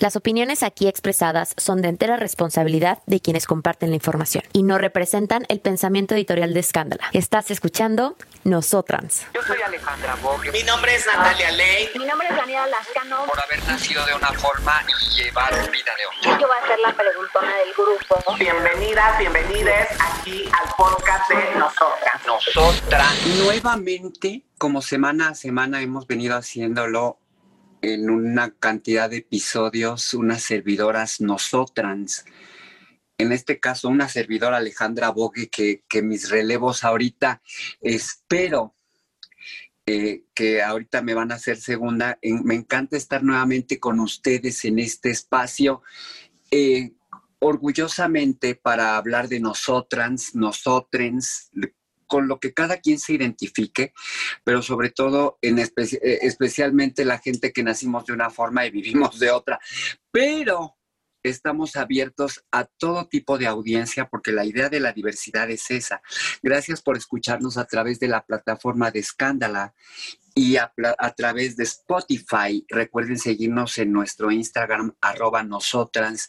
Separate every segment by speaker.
Speaker 1: Las opiniones aquí expresadas son de entera responsabilidad de quienes comparten la información y no representan el pensamiento editorial de Escándala. Estás escuchando Nosotrans.
Speaker 2: Yo soy Alejandra Bog. Mi nombre es Natalia Ley.
Speaker 3: Mi nombre es Daniela Lascano.
Speaker 2: Por haber nacido de una forma y llevar vida de otra.
Speaker 3: Yo voy a ser la preguntona del grupo.
Speaker 4: Bienvenidas, bienvenides aquí al podcast de Nosotras.
Speaker 2: Nosotras. Nuevamente, como semana a semana hemos venido haciéndolo en una cantidad de episodios unas servidoras nosotrans. En este caso, una servidora Alejandra Bogue, que, que mis relevos ahorita espero eh, que ahorita me van a hacer segunda. me encanta estar nuevamente con ustedes en este espacio. Eh, orgullosamente para hablar de nosotras, nosotrens, con lo que cada quien se identifique, pero sobre todo en eh, especialmente la gente que nacimos de una forma y vivimos de otra. Pero estamos abiertos a todo tipo de audiencia porque la idea de la diversidad es esa. Gracias por escucharnos a través de la plataforma de Escándala y a, través de Spotify. Recuerden seguirnos en nuestro Instagram, arroba nosotras,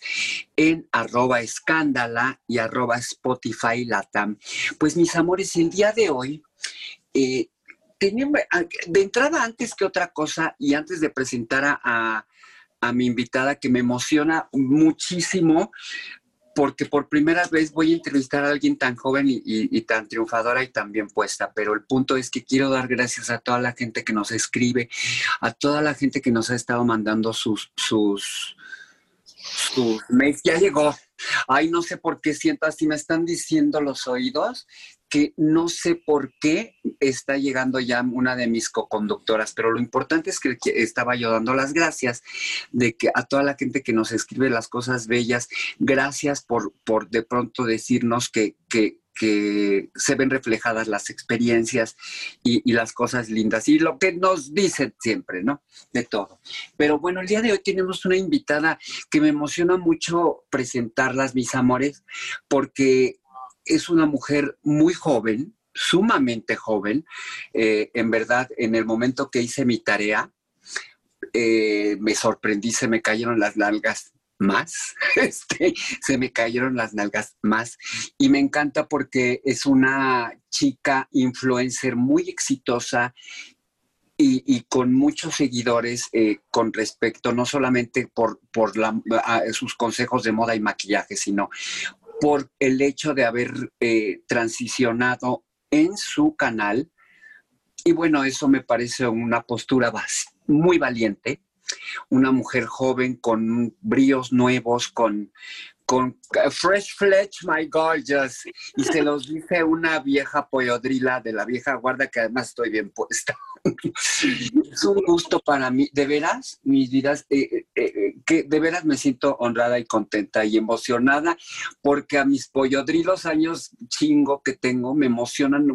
Speaker 2: en arroba escándala y arroba Spotify Latam. Pues mis amores, el día de hoy, eh, de entrada antes que otra cosa y antes de presentar a, a mi invitada que me emociona muchísimo, porque por primera vez voy a entrevistar a alguien tan joven y, tan triunfadora y tan bien puesta, pero el punto es que quiero dar gracias a toda la gente que nos escribe, a toda la gente que nos ha estado mandando sus, sus, sus. Ya llegó. Ay, no sé por qué siento así, me están diciendo los oídos que no sé por qué está llegando ya una de mis co-conductoras, pero lo importante es que estaba yo dando las gracias de que a toda la gente que nos escribe las cosas bellas, gracias por, por de pronto decirnos que, que, se ven reflejadas las experiencias y, y, las cosas lindas y lo que nos dicen siempre, ¿no? De todo. Pero bueno, el día de hoy tenemos una invitada que me emociona mucho presentarlas, mis amores, porque es una mujer muy joven, sumamente joven. Eh, en verdad, en el momento que hice mi tarea, eh, me sorprendí, se me cayeron las nalgas más, este, se me cayeron las nalgas más y me encanta porque es una chica influencer muy exitosa y, con muchos seguidores eh, con respecto no solamente por, por sus consejos de moda y maquillaje, sino por el hecho de haber eh, transicionado en su canal. Y bueno, eso me parece una postura muy valiente, una mujer joven con bríos nuevos, con, con fresh flesh, my gorgeous. Y se los dice una vieja pollodrila de la vieja guarda que además estoy bien puesta es un gusto para mí, de veras, mis vidas, eh, eh, eh, que de veras me siento honrada y contenta y emocionada porque a mis pollodrilos años chingo que tengo me emocionan,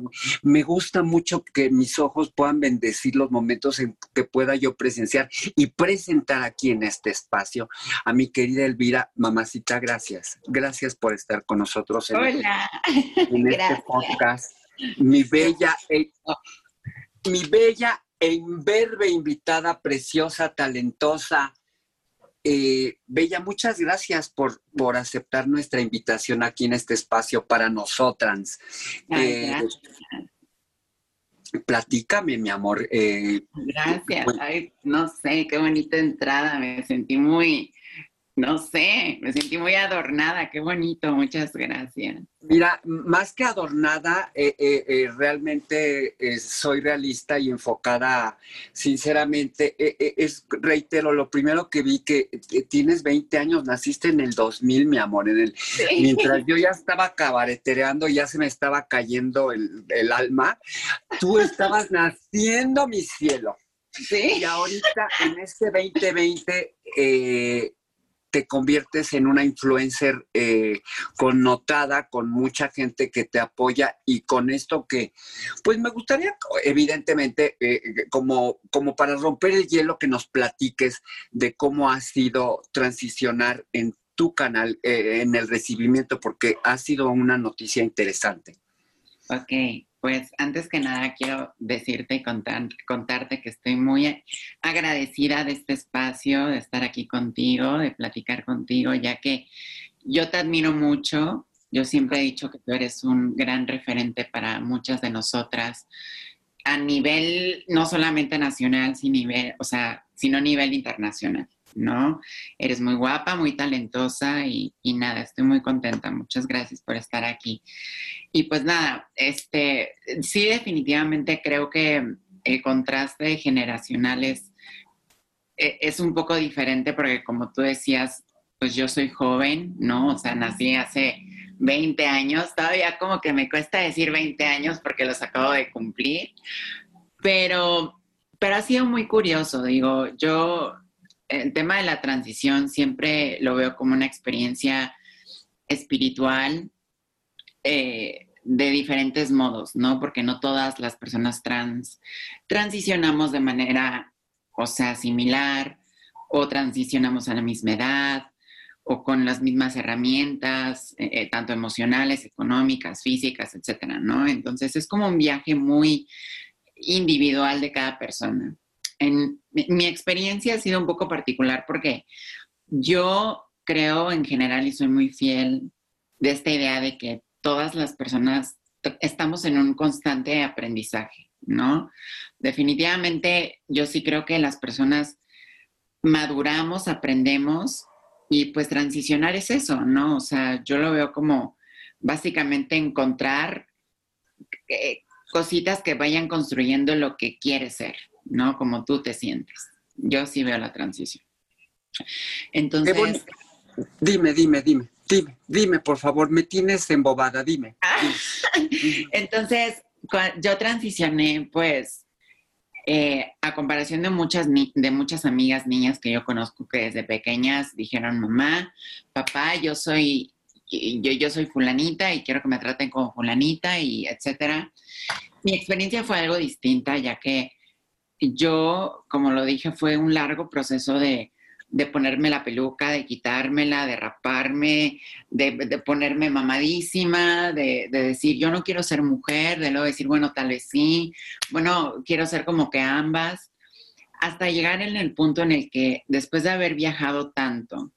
Speaker 2: me gusta mucho que mis ojos puedan bendecir los momentos en que pueda yo presenciar y presentar aquí en este espacio a mi querida Elvira, mamacita, gracias, gracias por estar con nosotros en,
Speaker 5: Hola.
Speaker 2: en este podcast. Mi bella mi bella e imberbe invitada, preciosa, talentosa. Eh, bella, muchas gracias por, por aceptar nuestra invitación aquí en este espacio para nosotras. Eh, platícame, mi amor.
Speaker 5: Eh, gracias. no sé, qué bonita entrada. Me sentí muy, no sé, me sentí muy adornada, qué bonito, muchas gracias.
Speaker 2: Mira, más que adornada, eh, eh, eh, realmente soy realista y enfocada, sinceramente, es, reitero, lo primero que vi que tienes 20 años, naciste en el 2000, mi amor, en el, mientras yo ya estaba cabaretereando, ya se me estaba cayendo el, el alma, tú estabas naciendo, mi cielo.
Speaker 5: Sí.
Speaker 2: Y ahorita, en este 2020, eh, te conviertes en una influencer eh, connotada, con mucha gente que te apoya y con esto que, pues me gustaría, evidentemente, eh, como, como para romper el hielo, que nos platiques de cómo ha sido transicionar en tu canal, eh, en el recibimiento, porque ha sido una noticia interesante.
Speaker 5: Ok, pues antes que nada quiero decirte y contarte que estoy muy agradecida de este espacio, de estar aquí contigo, de platicar contigo, ya que yo te admiro mucho. Yo siempre he dicho que tú eres un gran referente para muchas de nosotras a nivel no solamente nacional, sino, nivel, o sea, sino a nivel internacional. ¿No? Eres muy guapa, muy talentosa y, nada, estoy muy contenta. Muchas gracias por estar aquí. Y pues nada, este, sí definitivamente creo que el contraste generacional es, e, es un poco diferente porque como tú decías, pues yo soy joven, ¿no? O sea, nací hace 20 años, todavía como que me cuesta decir 20 años porque los acabo de cumplir, pero, pero ha sido muy curioso, digo, yo el tema de la transición siempre lo veo como una experiencia espiritual eh, de diferentes modos, ¿no? Porque no todas las personas trans transicionamos de manera, o sea, similar, o transicionamos a la misma edad, o con las mismas herramientas, eh, eh, tanto emocionales, económicas, físicas, etcétera, ¿no? Entonces es como un viaje muy individual de cada persona en mi, experiencia ha sido un poco particular porque yo creo en general y soy muy fiel de esta idea de que todas las personas estamos en un constante aprendizaje, ¿no? Definitivamente yo sí creo que las personas maduramos, aprendemos y pues transicionar es eso, ¿no? O sea, yo lo veo como básicamente encontrar eh, cositas que vayan construyendo lo que quieres ser, ¿no? Como tú te sientes. Yo sí veo la transición. Entonces...
Speaker 2: Dime, dime, dime, dime, dime, por favor, me tienes embobada, dime.
Speaker 5: Entonces, yo transicioné, pues, eh, a comparación de muchas, de muchas amigas niñas que yo conozco que desde pequeñas dijeron, mamá, papá, yo soy, yo, yo soy fulanita y quiero que me traten como fulanita y etcétera. Mi experiencia fue algo distinta, ya que yo, como lo dije, fue un largo proceso de, ponerme la peluca, de quitármela, de raparme, de, ponerme mamadísima, de, decir, yo no quiero ser mujer, de luego decir, bueno, tal vez sí, bueno, quiero ser como que ambas, hasta llegar en el punto en el que después de haber viajado tanto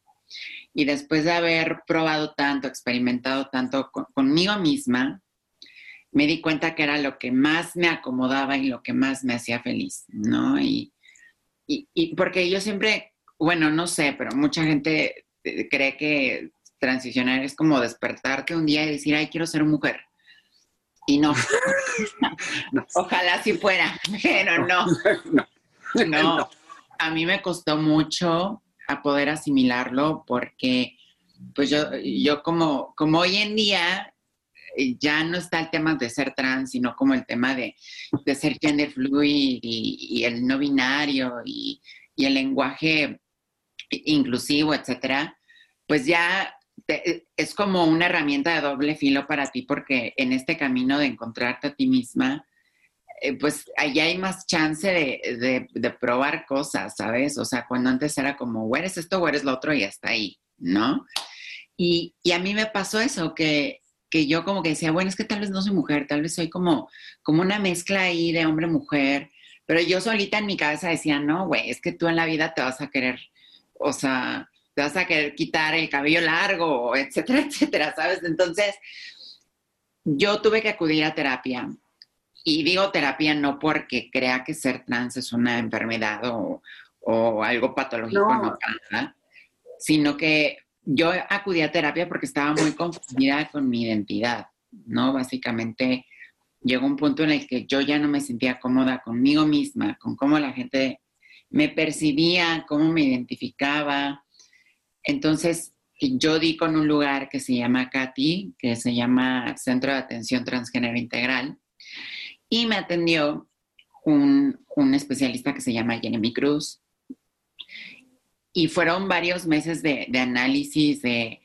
Speaker 5: y después de haber probado tanto, experimentado tanto conmigo misma, me di cuenta que era lo que más me acomodaba y lo que más me hacía feliz, ¿no? Y, y, porque yo siempre, bueno, no sé, pero mucha gente eh, cree que transicionar es como despertarte un día y decir, ay, quiero ser mujer. Y no. Ojalá si fuera, pero no. no. No. A mí me costó mucho a poder asimilarlo porque, pues yo, yo como, como hoy en día ya no está el tema de ser trans, sino como el tema de, ser gender fluid y, el no binario y, el lenguaje inclusivo, etcétera, pues ya es como una herramienta de doble filo para ti porque en este camino de encontrarte a ti misma, eh, pues allá hay más chance de, probar cosas, ¿sabes? O sea, cuando antes era como, o eres esto o eres lo otro y hasta ahí, ¿no? Y a mí me pasó eso, que que yo como que decía, bueno, es que tal vez no soy mujer, tal vez soy como, como una mezcla ahí de hombre-mujer, pero yo solita en mi cabeza decía, no, güey, es que tú en la vida te vas a querer, o sea, te vas a querer quitar el cabello largo, etcétera, etcétera, ¿sabes? Entonces, yo tuve que acudir a terapia. Y digo terapia no porque crea que ser trans es una enfermedad o, o algo patológico, no, sino que yo acudí a terapia porque estaba muy confundida con mi identidad, ¿no? Básicamente llegó un punto en el que yo ya no me sentía cómoda conmigo misma, con cómo la gente me percibía, cómo me identificaba. Entonces, yo di con un lugar que se llama CATI, que se llama Centro de Atención Transgénero Integral, y me atendió un, especialista que se llama Jeremy Cruz. Y fueron varios meses de, análisis, de,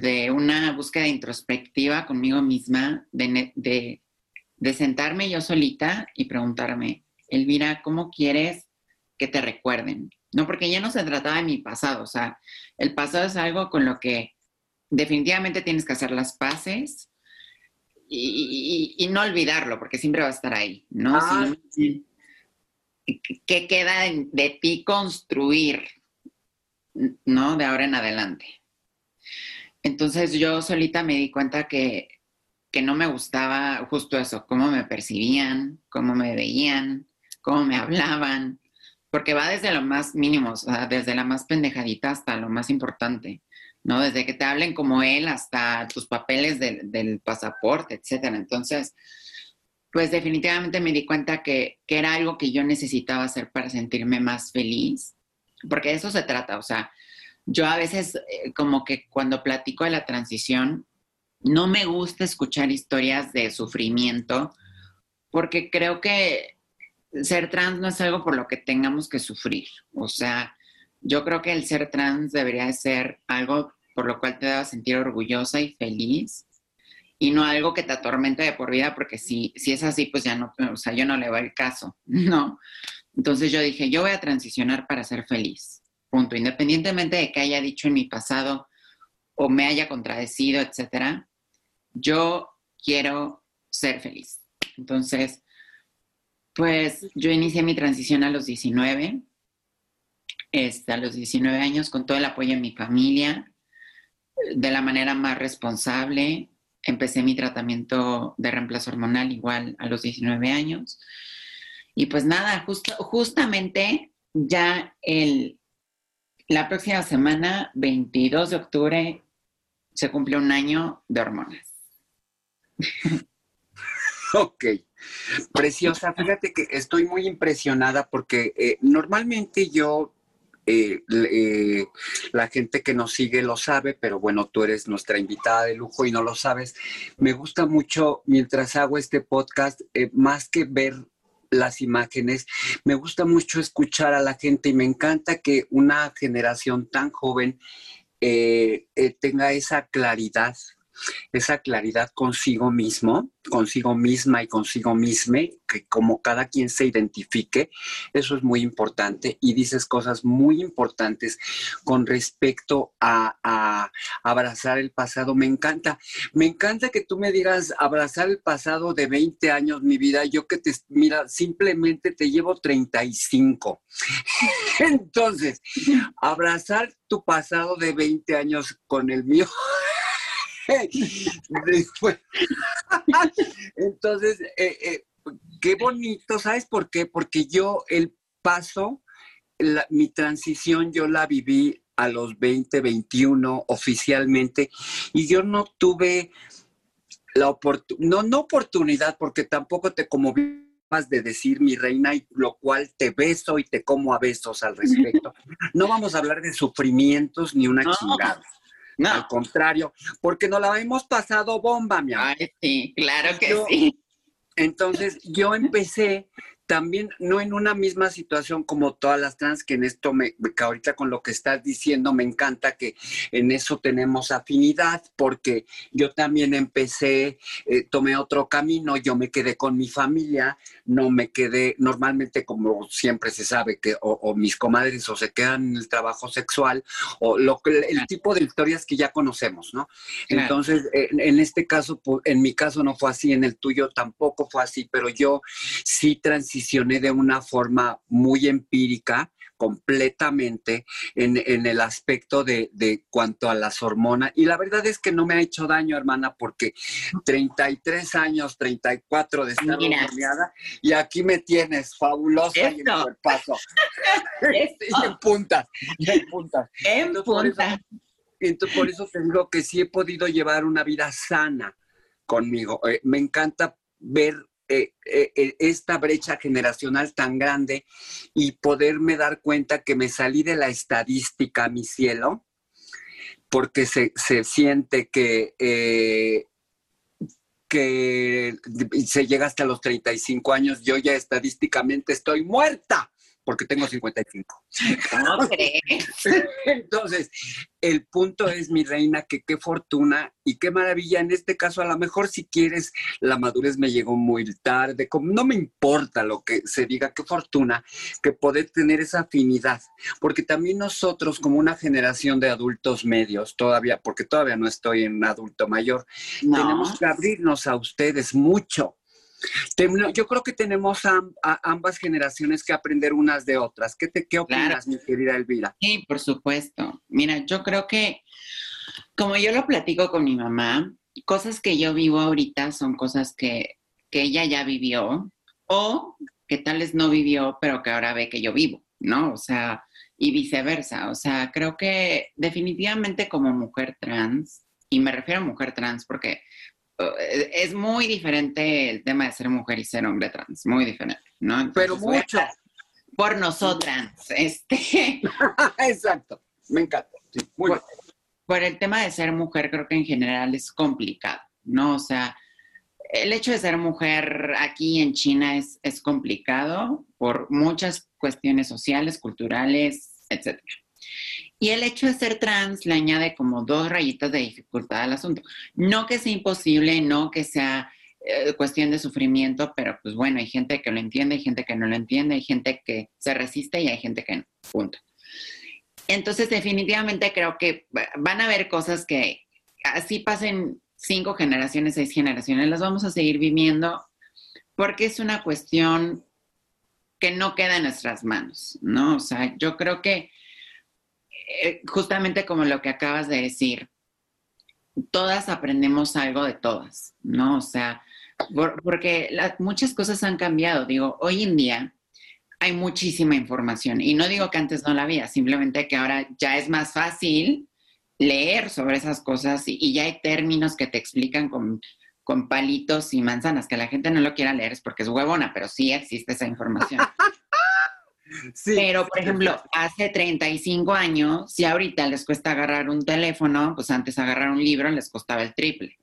Speaker 5: de, una búsqueda introspectiva conmigo misma, de, de sentarme yo solita y preguntarme, Elvira, ¿cómo quieres que te recuerden? No, porque ya no se trataba de mi pasado, o sea, el pasado es algo con lo que definitivamente tienes que hacer las paces y, no olvidarlo, porque siempre va a estar ahí, ¿no? Ah, ¿Qué queda de, ti construir, ¿no? De ahora en adelante. Entonces yo solita me di cuenta que, que no me gustaba justo eso, cómo me percibían, cómo me veían, cómo me hablaban, porque va desde lo más mínimo, o sea, desde la más pendejadita hasta lo más importante, ¿no? Desde que te hablen como él hasta tus papeles del, pasaporte, etcétera. Entonces, pues definitivamente me di cuenta que, que, era algo que yo necesitaba hacer para sentirme más feliz, porque de eso se trata, o sea, yo a veces eh, como que cuando platico de la transición, no me gusta escuchar historias de sufrimiento, porque creo que ser trans no es algo por lo que tengamos que sufrir. O sea, yo creo que el ser trans debería ser algo por lo cual te debas sentir orgullosa y feliz y no algo que te atormente de por vida, porque si, si es así, pues ya no, o sea, yo no le voy el caso, ¿no? Entonces yo dije, yo voy a transicionar para ser feliz, punto. Independientemente de que haya dicho en mi pasado o me haya contradecido, etcétera, yo quiero ser feliz. Entonces, pues yo inicié mi transición a los 19, este, a los 19 años, con todo el apoyo de mi familia, de la manera más responsable. Empecé mi tratamiento de reemplazo hormonal igual a los 19 años. Y pues nada, justo, justamente ya el, la próxima semana, 22 de octubre, se cumple un año de hormonas.
Speaker 2: ok. Preciosa, fíjate que estoy muy impresionada porque eh, normalmente yo, eh, eh, la gente que nos sigue lo sabe, pero bueno, tú eres nuestra invitada de lujo y no lo sabes. Me gusta mucho mientras hago este podcast, más que ver las imágenes, me gusta mucho escuchar a la gente y me encanta que una generación tan joven tenga esa claridad esa claridad consigo mismo, consigo misma y consigo misma, que como cada quien se identifique, eso es muy importante y dices cosas muy importantes con respecto a, abrazar el pasado. Me encanta, me encanta que tú me digas abrazar el pasado de 20 años, mi vida, yo que te, mira, simplemente te llevo 35. Entonces, abrazar tu pasado de 20 años con el mío. Entonces, eh, eh, qué bonito, ¿sabes por qué? Porque yo el paso, mi transición, yo la viví a los 20, 21 oficialmente y yo no tuve la oportunidad, no, no oportunidad, porque tampoco te como de decir mi reina, y lo cual te beso y te como a besos al respecto. No vamos a hablar de sufrimientos ni una chingada. No. Al contrario, porque nos la hemos pasado bomba, mi amor.
Speaker 5: Ay, sí, claro que sí.
Speaker 2: Entonces, yo empecé también no en una misma situación como todas las trans, que en esto, me, que ahorita con lo que estás diciendo, me encanta que en eso tenemos afinidad, porque yo también empecé, eh, tomé otro camino, yo me quedé con mi familia, no me quedé, normalmente como siempre se sabe, que o, mis comadres o se quedan en el trabajo sexual, o lo, el tipo de historias que ya conocemos, ¿no? Entonces, en este caso, en mi caso no fue así, en el tuyo tampoco fue así, pero yo sí transicioné de una forma muy empírica, completamente en, en el aspecto de, de, cuanto a las hormonas. Y la verdad es que no me ha hecho daño, hermana, porque 33 años, 34 de estar hormoneada, y aquí me tienes fabulosa y en cuerpazo. y en puntas, y en puntas.
Speaker 5: En puntas.
Speaker 2: Entonces, por eso te digo que sí he podido llevar una vida sana conmigo. Eh, me encanta ver eh, eh, esta brecha generacional tan grande y poderme dar cuenta que me salí de la estadística, mi cielo, porque se, se siente que, que se llega hasta los 35 años, yo ya estadísticamente estoy muerta porque tengo 55.
Speaker 5: ¿Cómo crees?
Speaker 2: Entonces, el punto es, mi reina, que qué fortuna y qué maravilla. En este caso, a lo mejor si quieres, la madurez me llegó muy tarde. Como, no me importa lo que se diga, qué fortuna que poder tener esa afinidad. Porque también nosotros, como una generación de adultos medios, todavía, porque todavía no estoy en un adulto mayor, tenemos que abrirnos a ustedes mucho yo creo que tenemos a, ambas generaciones que aprender unas de otras. ¿Qué, te, qué opinas, mi querida Elvira?
Speaker 5: Sí, por supuesto. Mira, yo creo que, como yo lo platico con mi mamá, cosas que yo vivo ahorita son cosas que, que ella ya vivió o que tal vez no vivió, pero que ahora ve que yo vivo, ¿no? O sea, y viceversa. O sea, creo que definitivamente como mujer trans, y me refiero a mujer trans porque es muy diferente el tema de ser mujer y ser hombre trans, muy diferente, ¿no?
Speaker 2: Pero mucho.
Speaker 5: Por nosotras, este.
Speaker 2: Exacto, me encanta. muy
Speaker 5: por, por, el tema de ser mujer, creo que en general es complicado, ¿no? O sea, el hecho de ser mujer aquí en China es, es complicado por muchas cuestiones sociales, culturales, etcétera. Y el hecho de ser trans le añade como dos rayitas de dificultad al asunto. No que sea imposible, no que sea eh, cuestión de sufrimiento, pero pues bueno, hay gente que lo entiende, hay gente que no lo entiende, hay gente que se resiste y hay gente que no. Entonces, definitivamente creo que van a haber cosas que así pasen cinco generaciones, seis generaciones, las vamos a seguir viviendo porque es una cuestión que no queda en nuestras manos, ¿no? O sea, yo creo que justamente como lo que acabas de decir, todas aprendemos algo de todas, ¿no? O sea, porque muchas cosas han cambiado. Digo, hoy en día hay muchísima información y no digo que antes no la había, simplemente que ahora ya es más fácil leer sobre esas cosas y, ya hay términos que te explican con, con palitos y manzanas, que la gente no lo quiera leer es porque es huevona, pero sí existe esa información. Pero, por ejemplo, hace 35 años, si ahorita les cuesta agarrar un teléfono, pues antes agarrar un libro les costaba el triple.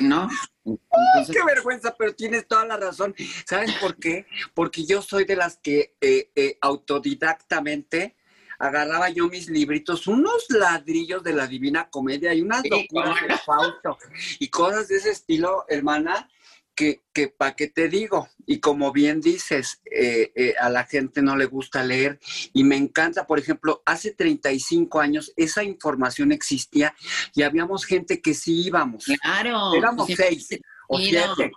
Speaker 5: ¿No?
Speaker 2: qué vergüenza, pero tienes toda la razón. ¿Sabes por qué? Porque yo soy de las que eh, eh, autodidactamente agarraba yo mis libritos, unos ladrillos de la Divina Comedia y unas locuras de Fausto y cosas de ese estilo, hermana, que, que para qué te digo, y como bien dices, eh, eh, a la gente no le gusta leer y me encanta, por ejemplo, hace 35 años esa información existía y habíamos gente que sí íbamos.
Speaker 5: Claro.
Speaker 2: Éramos seis o siete.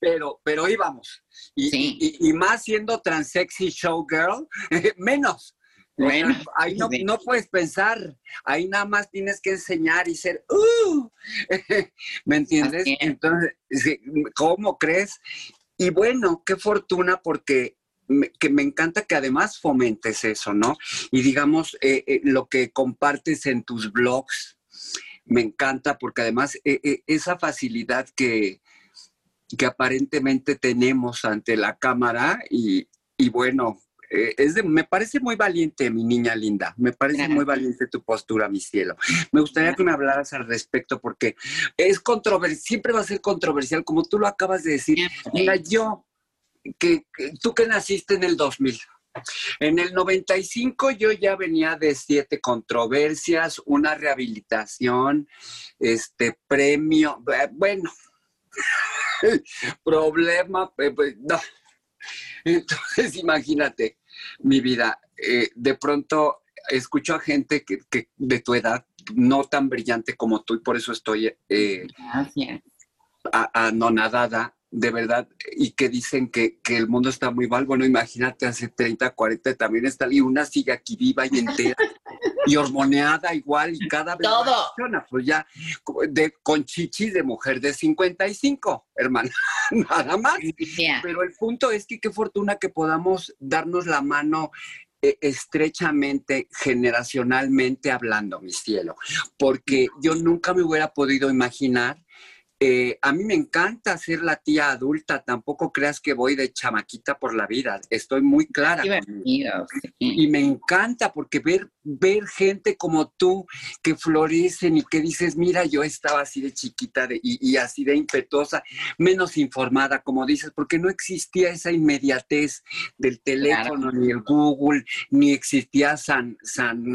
Speaker 2: pero, pero íbamos. Y, y, más siendo transexy showgirl, menos. Bueno, ahí no, no, puedes pensar, ahí nada más tienes que enseñar y ser, uh, ¿me entiendes? Entonces, ¿cómo crees? Y bueno, qué fortuna porque me, que me encanta que además fomentes eso, ¿no? Y digamos, eh, eh, lo que compartes en tus blogs, me encanta porque además eh, esa facilidad que, que aparentemente tenemos ante la cámara y, y bueno, eh, es me parece muy valiente, mi niña linda. Me parece muy valiente tu postura, mi cielo. Me gustaría que me hablaras al respecto porque es controversial, siempre va a ser controversial, como tú lo acabas de decir. Mira, yo, que, tú que naciste en el 2000. En el 95 yo ya venía de siete controversias, una rehabilitación, este premio, eh, bueno, problema, eh, pues, no. Entonces, imagínate, mi vida. Eh, de pronto escucho a gente que, de tu edad, no tan brillante como tú, y por eso estoy eh, anonadada de verdad, y que dicen que, que el mundo está muy mal. Bueno, imagínate, hace 30, 40 también está, y una sigue aquí viva y entera, y hormoneada igual, y cada vez
Speaker 5: Todo.
Speaker 2: más funciona, pues ya, de, con chichis de mujer de 55, hermana, nada más. Pero el punto es que qué fortuna que podamos darnos la mano eh, estrechamente, generacionalmente hablando, mi cielo, porque yo nunca me hubiera podido imaginar. Eh, a mí me encanta ser la tía adulta, tampoco creas que voy de chamaquita por la vida, estoy muy clara.
Speaker 5: sí.
Speaker 2: Y me encanta porque ver, ver gente como tú que florecen y que dices, mira, yo estaba así de chiquita de- y, y así de impetuosa, menos informada, como dices, porque no existía esa inmediatez del teléfono, ni el Google, ni existía San, San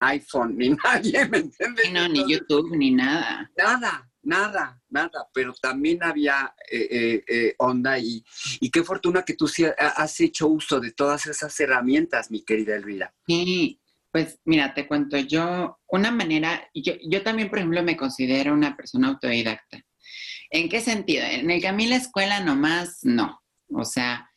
Speaker 2: iPhone, ni nadie, ¿me entiendes?
Speaker 5: No, ni YouTube, ni nada.
Speaker 2: Nada, nada, nada, pero también había eh, eh, eh, onda y, y qué fortuna que tú sí ha- has hecho uso de todas esas herramientas, mi querida Elvira.
Speaker 5: Sí, pues mira, te cuento yo una manera, yo, yo también, por ejemplo, me considero una persona autodidacta. ¿En qué sentido? En el que a mí la escuela nomás no. O sea,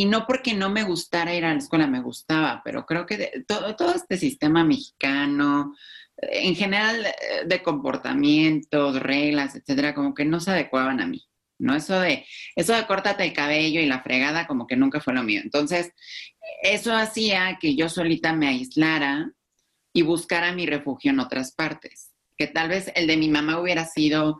Speaker 5: y no porque no me gustara ir a la escuela, me gustaba, pero creo que de- todo, todo este sistema mexicano, en general eh, de comportamientos, reglas, etcétera, como que no se adecuaban a mí. ¿no? Eso de, eso de córtate el cabello y la fregada como que nunca fue lo mío. Entonces, eso hacía que yo solita me aislara y buscara mi refugio en otras partes. Que tal vez el de mi mamá hubiera sido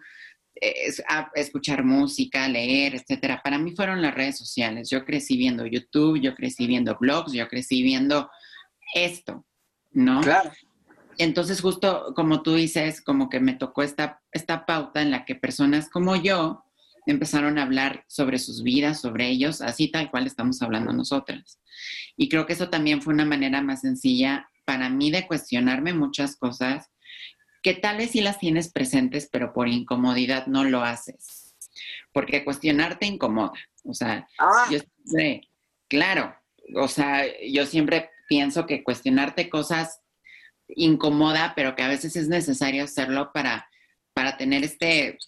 Speaker 5: es- a- escuchar música, leer, etcétera. Para mí fueron las redes sociales. Yo crecí viendo YouTube, yo crecí viendo blogs, yo crecí viendo esto, ¿no?
Speaker 2: Claro.
Speaker 5: Entonces, justo como tú dices, como que me tocó esta, esta pauta en la que personas como yo empezaron a hablar sobre sus vidas, sobre ellos, así tal cual estamos hablando nosotras. Y creo que eso también fue una manera más sencilla para mí de cuestionarme muchas cosas que tal vez sí las tienes presentes, pero por incomodidad no lo haces. Porque cuestionarte incomoda. O sea,
Speaker 2: Ah,
Speaker 5: yo siempre, claro, o sea, yo siempre pienso que cuestionarte cosas incomoda, pero que a veces es necesario hacerlo para, para tener este,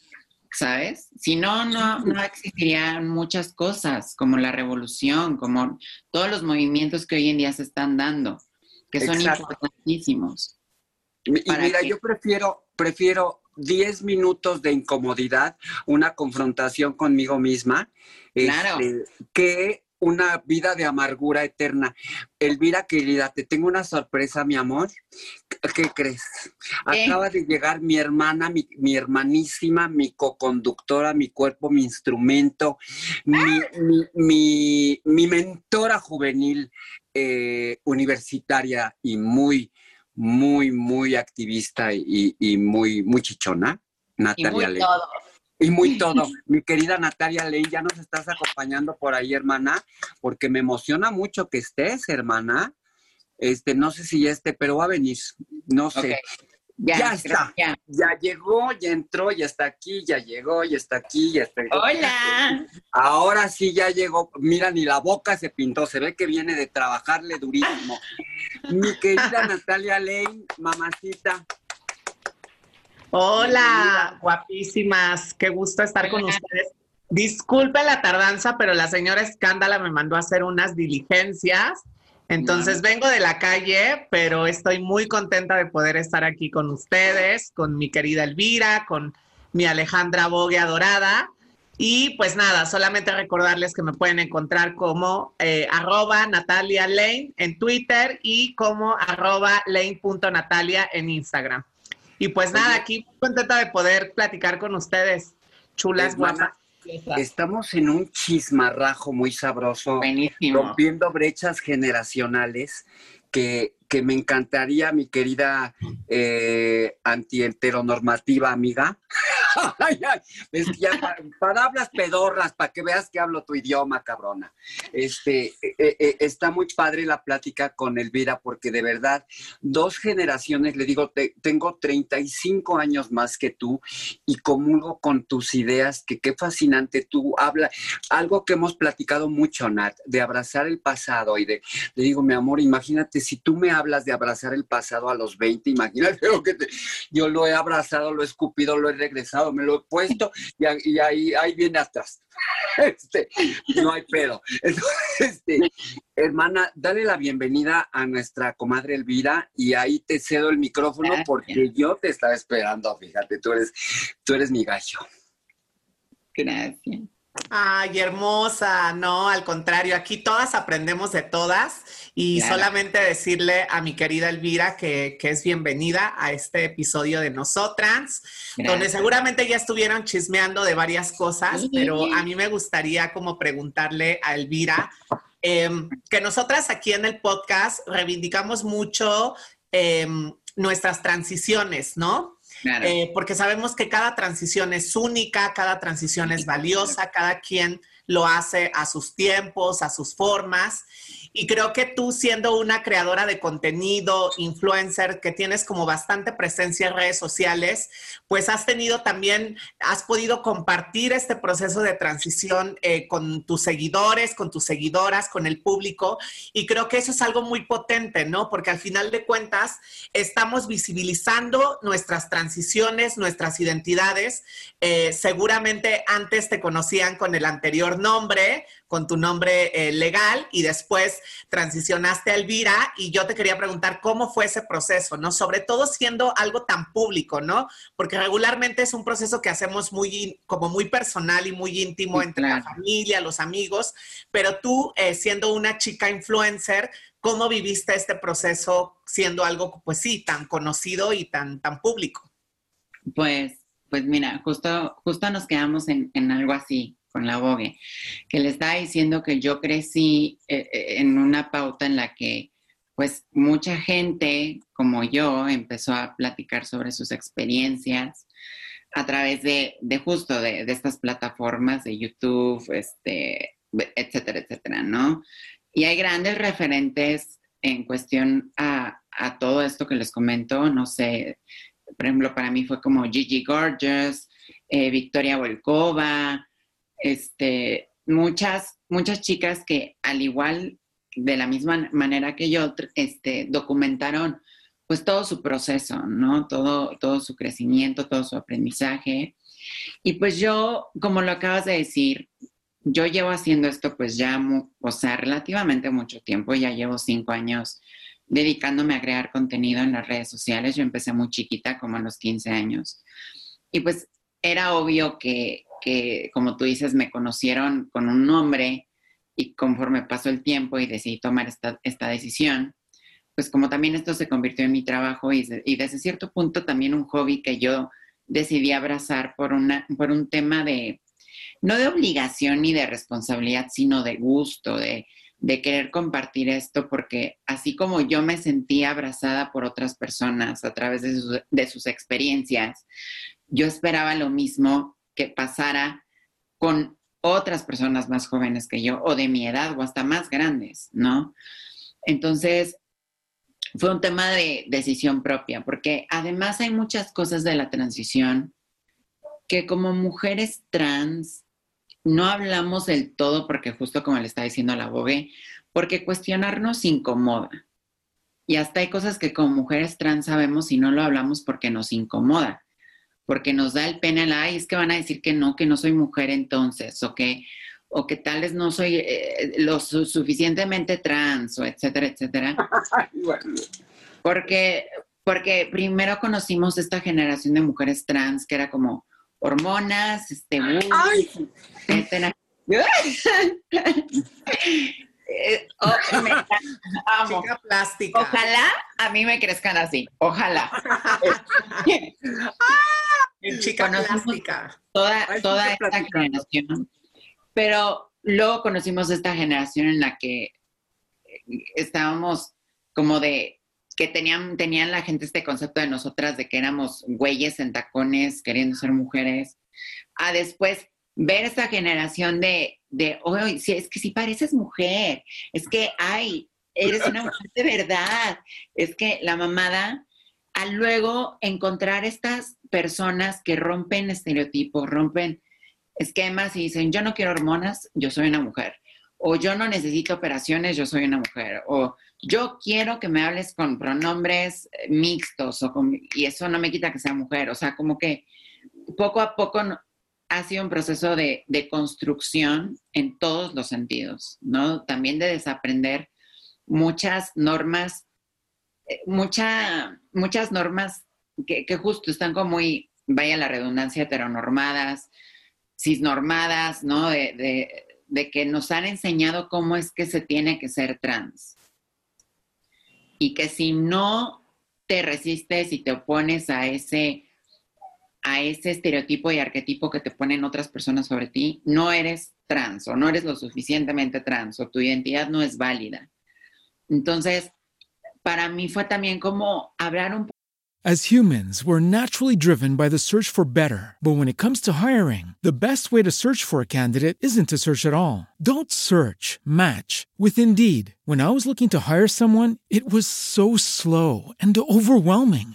Speaker 5: ¿sabes? Si no, no, no existirían muchas cosas como la revolución, como todos los movimientos que hoy en día se están dando, que son
Speaker 2: Exacto.
Speaker 5: importantísimos.
Speaker 2: Y
Speaker 5: ¿para
Speaker 2: mira,
Speaker 5: qué?
Speaker 2: yo prefiero, prefiero 10 minutos de incomodidad, una confrontación conmigo misma,
Speaker 5: Claro.
Speaker 2: este, que una vida de amargura eterna. Elvira, querida, te tengo una sorpresa, mi amor. ¿Qué crees?
Speaker 5: ¿Qué?
Speaker 2: Acaba de llegar mi hermana, mi, mi hermanísima, mi coconductora, mi cuerpo, mi instrumento, mi, mi- mi- mi mentora juvenil eh, universitaria y muy, muy, muy activista y, y muy, muy chichona,
Speaker 5: Y
Speaker 2: Natalia
Speaker 5: muy
Speaker 2: Ley.
Speaker 5: todo.
Speaker 2: Y muy todo. Mi querida Natalia Ley, ya nos estás acompañando por ahí, hermana, porque me emociona mucho que estés, hermana. Este, no sé si ya esté, pero va a venir. No sé.
Speaker 5: Ok.
Speaker 2: Ya,
Speaker 5: Ya,
Speaker 2: está.
Speaker 5: ya.
Speaker 2: Ya llegó, ya entró, ya está aquí, ya llegó, ya está aquí, ya está.
Speaker 5: Hola.
Speaker 2: Ahora sí ya llegó. Mira, ni la boca se pintó. Se ve que viene de trabajarle durísimo. Mi querida Natalia Lane, mamacita.
Speaker 4: Hola, guapísimas. Qué gusto estar con ustedes. Disculpe la tardanza, pero la señora Escándala me mandó a hacer unas diligencias. Entonces vengo de la calle, pero estoy muy contenta de poder estar aquí con ustedes, con mi querida Elvira, con mi Alejandra Bogue adorada. Y pues nada, solamente recordarles que me pueden encontrar como eh, arroba Natalia Lane en Twitter y como arroba lane.natalia en Instagram. Y pues nada, aquí muy contenta de poder platicar con ustedes, chulas,
Speaker 2: Hermana, Estamos en un chismarrajo muy sabroso.
Speaker 5: Buenísimo.
Speaker 2: rompiendo brechas generacionales que, que me encantaría, mi querida eh, amiga. Es que ya pa- palabras pedorras para que veas que hablo tu idioma, cabrona. Este, eh, eh, está muy padre la plática con Elvira porque de verdad, dos generaciones, le digo, te- tengo 35 años más que tú y comulgo con tus ideas, que qué fascinante tú hablas algo que hemos platicado mucho, Nat, de abrazar el pasado y de, le digo, mi amor, imagínate, si tú me hablas de abrazar el pasado a los 20, imagínate lo que te, yo lo he abrazado, lo he escupido, lo he regresado, me lo he puesto y, ahí, ahí viene atrás. Este, no hay pedo. Entonces, este, hermana, dale la bienvenida a nuestra comadre Elvira y ahí te cedo el micrófono porque yo te estaba esperando, fíjate, tú eres, tú eres mi gallo.
Speaker 5: Gracias.
Speaker 4: Ay, hermosa, no, al contrario, aquí todas aprendemos de todas y
Speaker 5: Claro.
Speaker 4: solamente decirle a mi querida Elvira que, que es bienvenida a este episodio de Nosotras, donde seguramente ya estuvieron chismeando de varias cosas,
Speaker 5: Sí.
Speaker 4: pero a mí me gustaría como preguntarle a Elvira em, que nosotras aquí en el podcast reivindicamos mucho em, nuestras transiciones, ¿no? Eh, porque sabemos que cada transición es única, cada transición es valiosa, cada quien lo hace a sus tiempos, a sus formas. Y creo que tú siendo una creadora de contenido, influencer, que tienes como bastante presencia en redes sociales, pues has tenido también, has podido compartir este proceso de transición eh, con tus seguidores, con tus seguidoras, con el público. Y creo que eso es algo muy potente, ¿no? Porque al final de cuentas estamos visibilizando nuestras transiciones, nuestras identidades. Eh, seguramente antes te conocían con el anterior nombre, con tu nombre eh, legal y después transicionaste a Elvira y yo te quería preguntar cómo fue ese proceso, ¿no? Sobre todo siendo algo tan público, ¿no? Porque regularmente es un proceso que hacemos muy, como muy personal y muy íntimo
Speaker 5: Sí,
Speaker 4: entre la familia, los amigos, pero tú eh, siendo una chica influencer, ¿cómo viviste este proceso siendo algo, pues sí, tan conocido y tan, tan público?
Speaker 5: Pues, pues mira, justo, justo nos quedamos en, en algo así con la Vogue, que le estaba diciendo que yo crecí eh, eh, en una pauta en la que pues mucha gente como yo empezó a platicar sobre sus experiencias a través de, de justo de, estas plataformas de YouTube, este, etcétera, etcétera, ¿no? Y hay grandes referentes en cuestión a, a todo esto que les comento, no sé, por ejemplo, para mí fue como Gigi Gorgeous, eh, Victoria Volkova, este, muchas, muchas chicas que al igual, de la misma manera que yo, este, documentaron pues todo su proceso, ¿no? Todo, todo su crecimiento, todo su aprendizaje. Y pues yo, como lo acabas de decir, yo llevo haciendo esto pues ya, o sea, relativamente mucho tiempo, ya llevo cinco años dedicándome a crear contenido en las redes sociales. Yo empecé muy chiquita, como a los 15 años. Y pues era obvio que, que, como tú dices, me conocieron con un nombre y conforme pasó el tiempo y decidí tomar esta, esta decisión, pues como también esto se convirtió en mi trabajo y, desde cierto punto también un hobby que yo decidí abrazar por, una, por un tema de, no de obligación ni de responsabilidad, sino de gusto, de, de querer compartir esto, porque así como yo me sentía abrazada por otras personas a través de, de sus experiencias, yo esperaba lo mismo que pasara con otras personas más jóvenes que yo o de mi edad o hasta más grandes, ¿no? Entonces, fue un tema de decisión propia, porque además hay muchas cosas de la transición que como mujeres trans no hablamos del todo, porque justo como le está diciendo la Bogue, porque cuestionarnos incomoda. Y hasta hay cosas que como mujeres trans sabemos y no lo hablamos porque nos incomoda, porque nos da el pena, el, ay, es que van a decir que no, que no soy mujer entonces, o que, o que tal vez no soy eh, lo suficientemente trans, o etcétera, etcétera. Porque, porque primero conocimos esta generación de mujeres trans que era como hormonas, este, etcétera. Eh, oh,
Speaker 4: Chica plástica.
Speaker 5: Ojalá a mí me crezcan así. Ojalá.
Speaker 4: Chica plástica.
Speaker 5: Toda, toda esta generación. Pero luego conocimos esta generación en la que estábamos como de que tenían, tenían la gente este concepto de nosotras de que éramos güeyes en tacones queriendo ser mujeres, a después ver esta generación de, de oye, si es que si pareces mujer, es que, ay, eres una mujer de verdad, es que la mamada, a luego encontrar estas personas que rompen estereotipos, rompen esquemas y dicen, yo no quiero hormonas, yo soy una mujer, o yo no necesito operaciones, yo soy una mujer, o yo quiero que me hables con pronombres mixtos, o y eso no me quita que sea mujer, o sea, como que poco a poco ha sido un proceso de, construcción en todos los sentidos, ¿no? También de desaprender muchas normas, eh, mucha, muchas normas que, justo están como muy, vaya la redundancia, heteronormadas, cisnormadas, ¿no? De, de que nos han enseñado cómo es que se tiene que ser trans. Y que si no te resistes y te opones a ese a ese estereotipo y arquetipo que te ponen otras personas sobre ti, no eres trans o no eres lo suficientemente trans o tu identidad no es válida. Entonces, para mí fue también como hablar un
Speaker 6: As humans, we're naturally driven by the search for better. But when it comes to hiring, the best way to search for a candidate isn't to search at all. Don't search, match with Indeed. When I was looking to hire someone, it was so slow and overwhelming.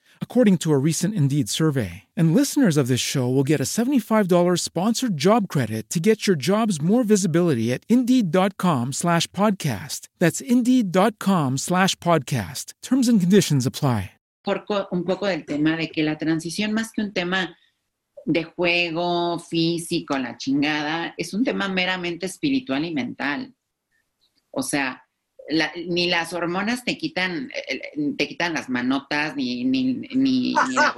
Speaker 6: according to a recent Indeed survey. And listeners of this show will get a $75 sponsored job credit to get your jobs more visibility at Indeed.com slash podcast. That's Indeed.com slash podcast. Terms and conditions apply.
Speaker 5: Un poco del tema de que la transición, más que un tema de juego físico, la chingada, es un tema meramente espiritual y mental. O sea, ni las hormonas te quitan, te quitan las manotas, ni, ni, ni, la,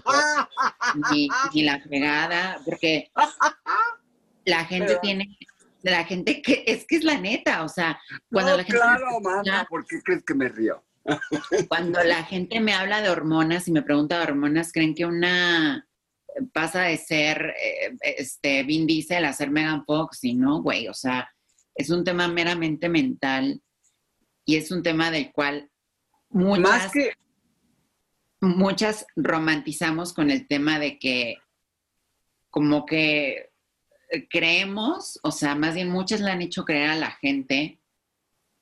Speaker 5: fregada, porque la gente tiene, la gente que, es que es la neta, o sea, cuando la gente...
Speaker 2: Claro, mamá, ¿por qué crees que me río?
Speaker 5: cuando la gente me habla de hormonas y me pregunta de hormonas, creen que una pasa de ser eh, este Vin Diesel a ser Megan Fox y no, güey, o sea, es un tema meramente mental y es un tema del cual muchas, muchas romantizamos con el tema de que como que creemos, o sea, más bien muchas le han hecho creer a la gente,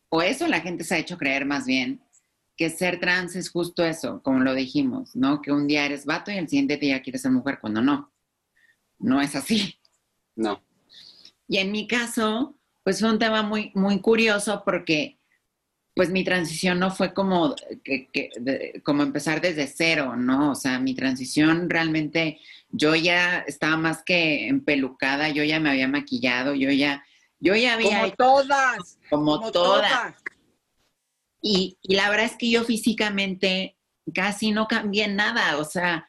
Speaker 5: o eso la gente se ha hecho creer más bien, que ser trans es justo eso, como lo dijimos, ¿no? Que un día eres vato y el siguiente día quieres ser mujer, cuando no. No es así.
Speaker 2: No.
Speaker 5: Y en mi caso, pues fue un tema muy, muy curioso porque pues mi transición no fue como, como empezar desde cero, ¿no? O sea, mi transición realmente, yo ya estaba más que empelucada, yo ya me había maquillado, yo ya, yo ya había...
Speaker 2: Como todas.
Speaker 5: Como, todas. Y, la verdad es que yo físicamente casi no cambié nada, o sea,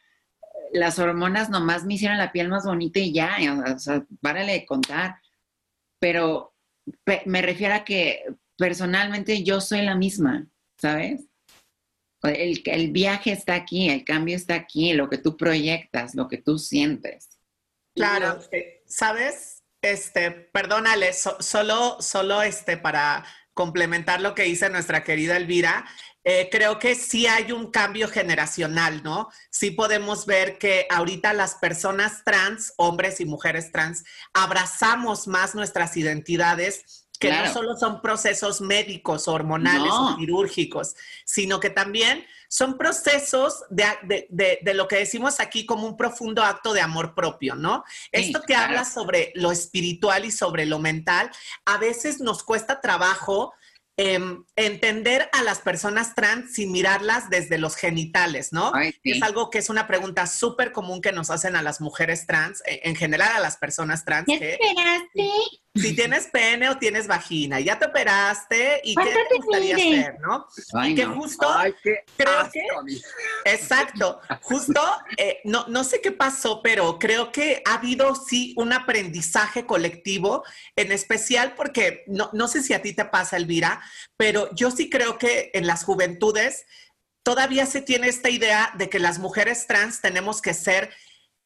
Speaker 5: las hormonas nomás me hicieron la piel más bonita y ya, o sea, párale de contar. Pero me refiero a que personalmente yo soy la misma, ¿sabes? El, el viaje está aquí, el cambio está aquí, lo que tú proyectas, lo que tú sientes.
Speaker 4: Claro, eh, ¿sabes? Este, perdónale, so- solo, solo este, para complementar lo que dice nuestra querida Elvira, eh, creo que sí hay un cambio generacional, ¿no? Sí podemos ver que ahorita las personas trans, hombres y mujeres trans, abrazamos más nuestras identidades, que
Speaker 5: Claro.
Speaker 4: no solo son procesos médicos, hormonales
Speaker 5: No.
Speaker 4: o quirúrgicos, sino que también son procesos de, de- de- de lo que decimos aquí como un profundo acto de amor propio, ¿no?
Speaker 5: Sí,
Speaker 4: Esto que
Speaker 5: claro.
Speaker 4: habla sobre lo espiritual y sobre lo mental, a veces nos cuesta trabajo em, entender a las personas trans sin mirarlas desde los genitales, ¿no?
Speaker 5: Ay, sí.
Speaker 4: Es algo que es una pregunta súper común que nos hacen a las mujeres trans, e- en general a las personas trans,
Speaker 5: ¿Ya
Speaker 4: que
Speaker 5: esperaste?
Speaker 4: Si tienes pene o tienes vagina, ya te operaste y qué
Speaker 5: ¿Cuánto
Speaker 4: te
Speaker 5: te
Speaker 4: gustaría
Speaker 5: mide?
Speaker 4: hacer, ¿no?
Speaker 5: Ay,
Speaker 4: y que
Speaker 5: no.
Speaker 4: justo
Speaker 2: Ay, qué
Speaker 4: creo
Speaker 2: asco,
Speaker 4: que-
Speaker 2: amiga.
Speaker 4: Exacto, justo, eh, no, no sé qué pasó, pero creo que ha habido sí un aprendizaje colectivo, en especial porque no, no sé si a ti te pasa, Elvira, pero yo sí creo que en las juventudes todavía se tiene esta idea de que las mujeres trans tenemos que ser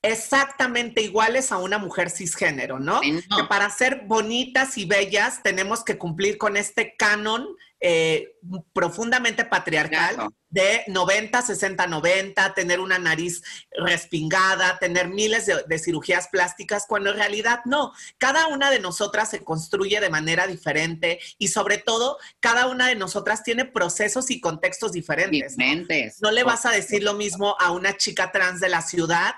Speaker 4: exactamente iguales a una mujer cisgénero, ¿no? Que para ser bonitas y bellas tenemos que cumplir con este canon eh, profundamente patriarcal
Speaker 5: Claro.
Speaker 4: de 90, 60, 90, tener una nariz respingada, tener miles de, de cirugías plásticas, cuando en realidad no. Cada una de nosotras se construye de manera diferente y sobre todo cada una de nosotras tiene procesos y contextos diferentes. ¿no?
Speaker 5: Diferentes.
Speaker 4: No le vas a decir lo mismo a una chica trans de la ciudad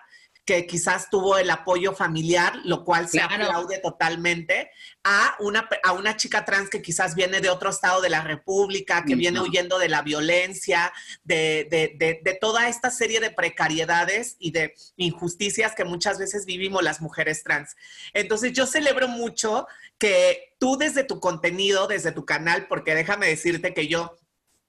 Speaker 4: que quizás tuvo el apoyo familiar, lo cual se
Speaker 5: Claro.
Speaker 4: aplaude totalmente, a una, a una chica trans que quizás viene de otro estado de la República, que viene huyendo de la violencia, de, de- de- de toda esta serie de precariedades y de injusticias que muchas veces vivimos las mujeres trans. Entonces yo celebro mucho que tú desde tu contenido, desde tu canal, porque déjame decirte que yo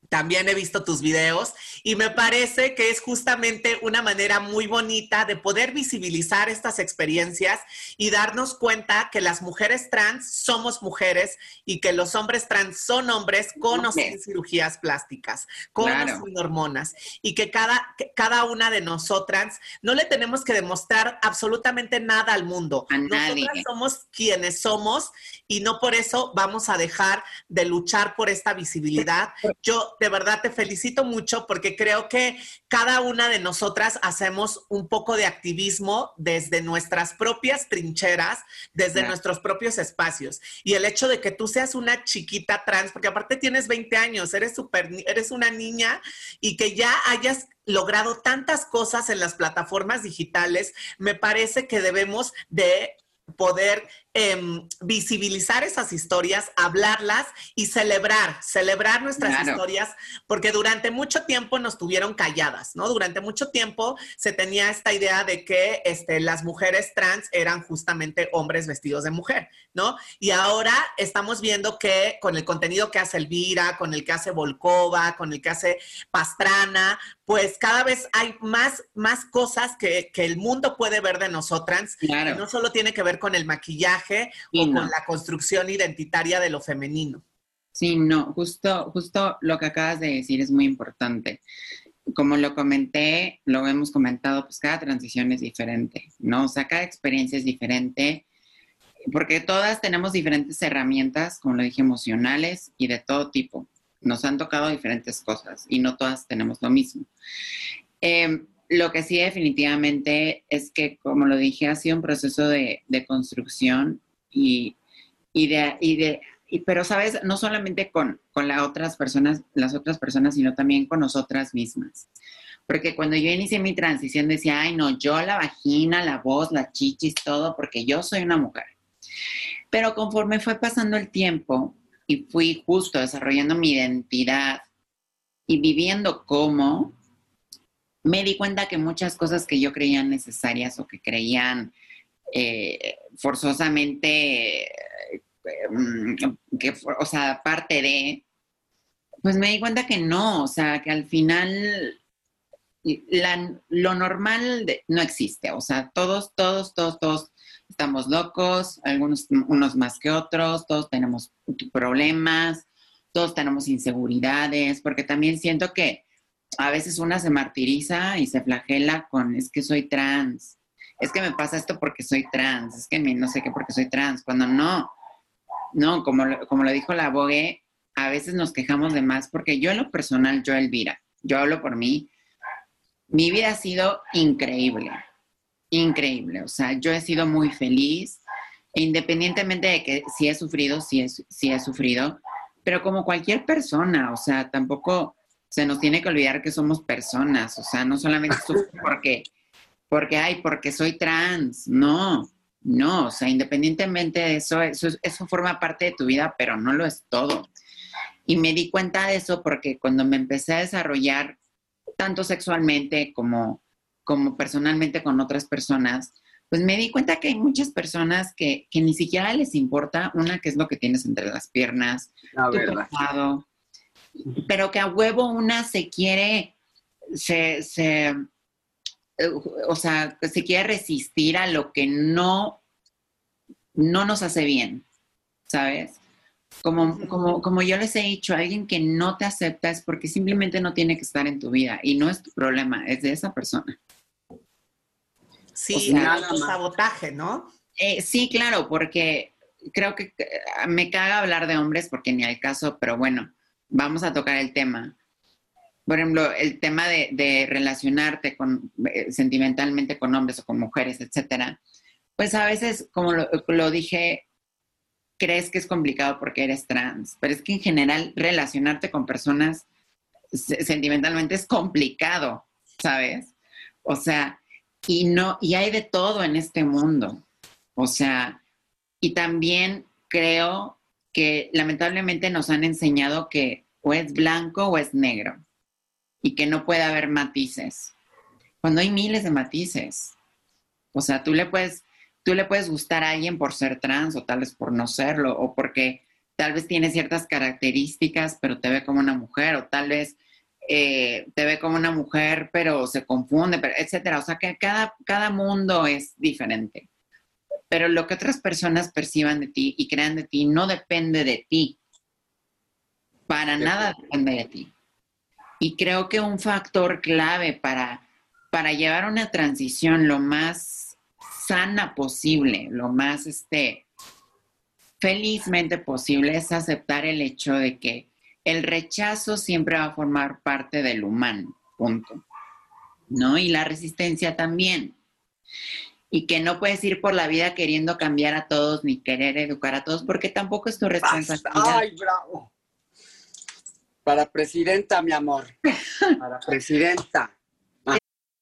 Speaker 4: también he visto tus videos y me parece que es justamente una manera muy bonita de poder visibilizar estas experiencias y darnos cuenta que las mujeres trans somos mujeres y que los hombres trans son hombres con o sin cirugías plásticas, con
Speaker 5: Claro.
Speaker 4: o sin hormonas y que cada, que cada una de nosotras no le tenemos que demostrar absolutamente nada al mundo.
Speaker 5: A nadie.
Speaker 4: Nosotras somos quienes somos y no por eso vamos a dejar de luchar por esta visibilidad. Yo de verdad te felicito mucho porque creo que cada una de nosotras hacemos un poco de activismo desde nuestras propias trincheras, desde nuestros propios espacios. Y el hecho de que tú seas una chiquita trans, porque aparte tienes 20 años, eres súper, ni- eres una niña y que ya hayas logrado tantas cosas en las plataformas digitales, me parece que debemos de poder em, visibilizar esas historias, hablarlas y celebrar, celebrar nuestras
Speaker 5: Claro.
Speaker 4: historias, porque durante mucho tiempo nos tuvieron calladas, ¿no? Durante mucho tiempo se tenía esta idea de que este, las mujeres trans eran justamente hombres vestidos de mujer, ¿no? Y ahora estamos viendo que con el contenido que hace Elvira, con el que hace Volkova, con el que hace Pastrana, pues cada vez hay más, más cosas que, que el mundo puede ver de nosotras.
Speaker 5: Claro.
Speaker 4: no solo tiene que ver con el maquillaje
Speaker 5: Sí,
Speaker 4: o
Speaker 5: no.
Speaker 4: con la construcción identitaria de lo femenino.
Speaker 5: Sí, no, justo, justo lo que acabas de decir es muy importante. Como lo comenté, lo hemos comentado, pues cada transición es diferente, ¿no? O sea, cada experiencia es diferente, porque todas tenemos diferentes herramientas, como lo dije, emocionales y de todo tipo. Nos han tocado diferentes cosas y no todas tenemos lo mismo. Eh, lo que sí definitivamente es que, como lo dije, ha sido un proceso de, construcción y, y de, y de y- pero sabes, no solamente con, con las otras personas, las otras personas, sino también con nosotras mismas. Porque cuando yo inicié mi transición decía, ay no, yo la vagina, la voz, la chichis, todo, porque yo soy una mujer. Pero conforme fue pasando el tiempo y fui justo desarrollando mi identidad y viviendo como, me di cuenta que muchas cosas que yo creía necesarias o que creían eh, forzosamente, eh, mm, que, o sea, parte de, pues me di cuenta que no, o sea, que al final lo normal de- no existe, o sea, todos, todos, todos, todos estamos locos, algunos unos más que otros, todos tenemos problemas, todos tenemos inseguridades, porque también siento que a veces una se martiriza y se flagela con, es que soy trans, es que me pasa esto porque soy trans, es que me, no sé qué porque soy trans, cuando no, no, como, como lo dijo la Bogue, a veces nos quejamos de más, porque yo en lo personal, yo Elvira, yo hablo por mí, mi vida ha sido increíble, increíble, o sea, yo he sido muy feliz, e independientemente de que si he sufrido, si he, si he sufrido, pero como cualquier persona, o sea, tampoco se nos tiene que olvidar que somos personas, o sea, no solamente porque, porque, ay, porque soy trans, no, no, o sea, independientemente de eso, eso, eso forma parte de tu vida, pero no lo es todo. Y me di cuenta de eso porque cuando me empecé a desarrollar tanto sexualmente como, como personalmente con otras personas, pues me di cuenta que hay muchas personas que, que ni siquiera les importa una que es lo que tienes entre las piernas,
Speaker 2: La
Speaker 5: tu
Speaker 2: verdad.
Speaker 5: Pero que a huevo una se quiere, se, se, eh, o sea, se quiere resistir a lo que no, no nos hace bien, ¿sabes? Como, como, como yo les he dicho, alguien que no te acepta es porque simplemente no tiene que estar en tu vida y no es tu problema, es de esa persona.
Speaker 4: Sí,
Speaker 5: O sea,
Speaker 2: nada
Speaker 4: sabotaje, ¿no?
Speaker 5: Eh, sí, claro, porque creo que eh, me caga hablar de hombres porque ni al caso, pero bueno, vamos a tocar el tema. Por ejemplo, el tema de, relacionarte con, eh, sentimentalmente con hombres o con mujeres, etcétera. Pues a veces, como lo, lo dije, crees que es complicado porque eres trans, pero es que en general relacionarte con personas se- sentimentalmente es complicado, ¿sabes? O sea, y no, y hay de todo en este mundo. O sea, y también creo que lamentablemente nos han enseñado que o es blanco o es negro y que no puede haber matices. Cuando hay miles de matices. O sea, tú le puedes, tú le puedes gustar a alguien por ser trans o tal vez por no serlo o porque tal vez tiene ciertas características pero te ve como una mujer o tal vez eh, te ve como una mujer pero se confunde, pero, etcétera. O sea, que cada, cada mundo es diferente pero lo que otras personas perciban de ti y crean de ti no depende de ti. Para
Speaker 2: De
Speaker 5: nada
Speaker 2: acuerdo.
Speaker 5: depende de ti. Y creo que un factor clave para, para llevar una transición lo más sana posible, lo más este, felizmente posible, es aceptar el hecho de que el rechazo siempre va a formar parte del humano, punto. ¿No? Y la resistencia también y que no puedes ir por la vida queriendo cambiar a todos ni querer educar a todos porque tampoco es tu responsabilidad.
Speaker 2: Ay, bravo. Para presidenta, mi amor. Para presidenta.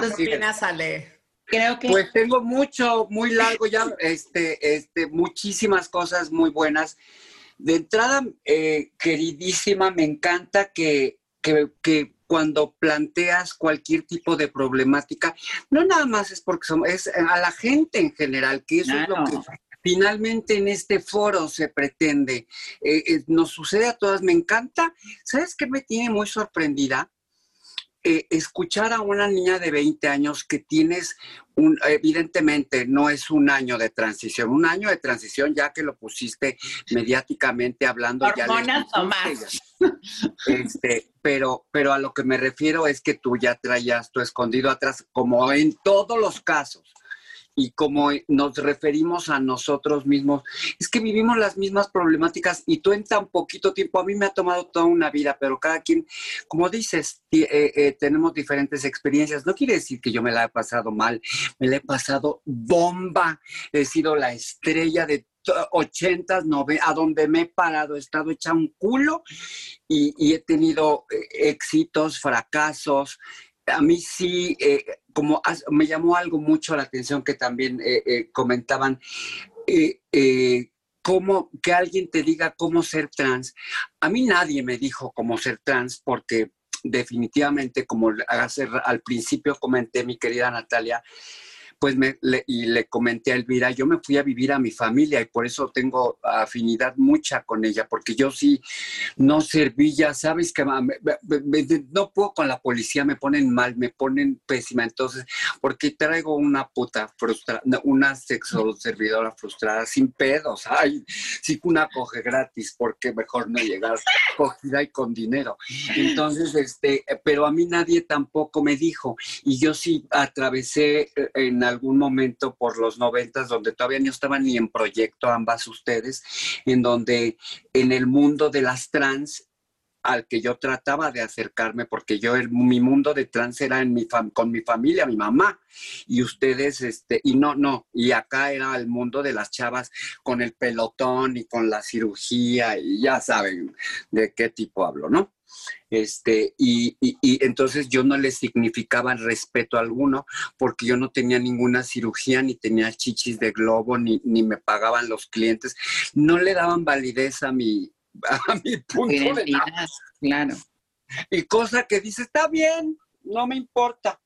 Speaker 4: ¿Qué
Speaker 2: Así es.
Speaker 4: opinas, Ale?
Speaker 5: Creo que
Speaker 2: Pues tengo mucho, muy largo ya, este, este, muchísimas cosas muy buenas. De entrada, eh, queridísima, me encanta que, que, que cuando planteas cualquier tipo de problemática, no nada más es porque somos, es a la gente en general, que eso
Speaker 5: Claro.
Speaker 2: es lo que finalmente en este foro se pretende. Eh, eh, nos sucede a todas, me encanta. ¿Sabes qué me tiene muy sorprendida? Eh, escuchar a una niña de 20 años que tienes un, evidentemente no es un año de transición, un año de transición ya que lo pusiste mediáticamente hablando.
Speaker 5: Hormonas ya.
Speaker 2: Este, pero, pero a lo que me refiero es que tú ya traías tu escondido atrás, como en todos los casos y como nos referimos a nosotros mismos, es que vivimos las mismas problemáticas y tú en tan poquito tiempo, a mí me ha tomado toda una vida, pero cada quien, como dices, eh, eh, tenemos diferentes experiencias. No quiere decir que yo me la he pasado mal, me la he pasado bomba, he sido la estrella de 80, 90, a donde me he parado, he estado hecha un culo y, he tenido eh, éxitos, fracasos, a mí sí, eh, como me llamó algo mucho la atención que también eh, eh, comentaban, cómo que alguien te diga cómo ser trans. A mí nadie me dijo cómo ser trans porque definitivamente, como al principio comenté, mi querida Natalia, pues me, le, y le comenté a Elvira, yo me fui a vivir a mi familia y por eso tengo afinidad mucha con ella, porque yo sí no servía, sabes que no puedo con la policía, me ponen mal, me ponen pésima, entonces, porque traigo una puta frustrada, una sexo servidora frustrada, sin pedos, ay, sí una coge gratis, porque mejor no llegar cogida y con dinero. Entonces, este, pero a mí nadie tampoco me dijo, y yo sí atravesé eh, en algún momento por los noventas, donde todavía no estaban ni en proyecto ambas ustedes, en donde en el mundo de las trans al que yo trataba de acercarme, porque yo, el, mi mundo de trans era en mi con mi familia, mi mamá, y ustedes, este, y no, no, y acá era el mundo de las chavas con el pelotón y con la cirugía, y ya saben de qué tipo hablo, ¿no? Este, y, entonces yo no le significaba respeto alguno porque yo no tenía ninguna cirugía, ni tenía chichis de globo, ni, ni me pagaban los clientes. No le daban validez a mi, a mi punto de vista.
Speaker 5: Claro.
Speaker 2: Y cosa que dice, está bien, no me importa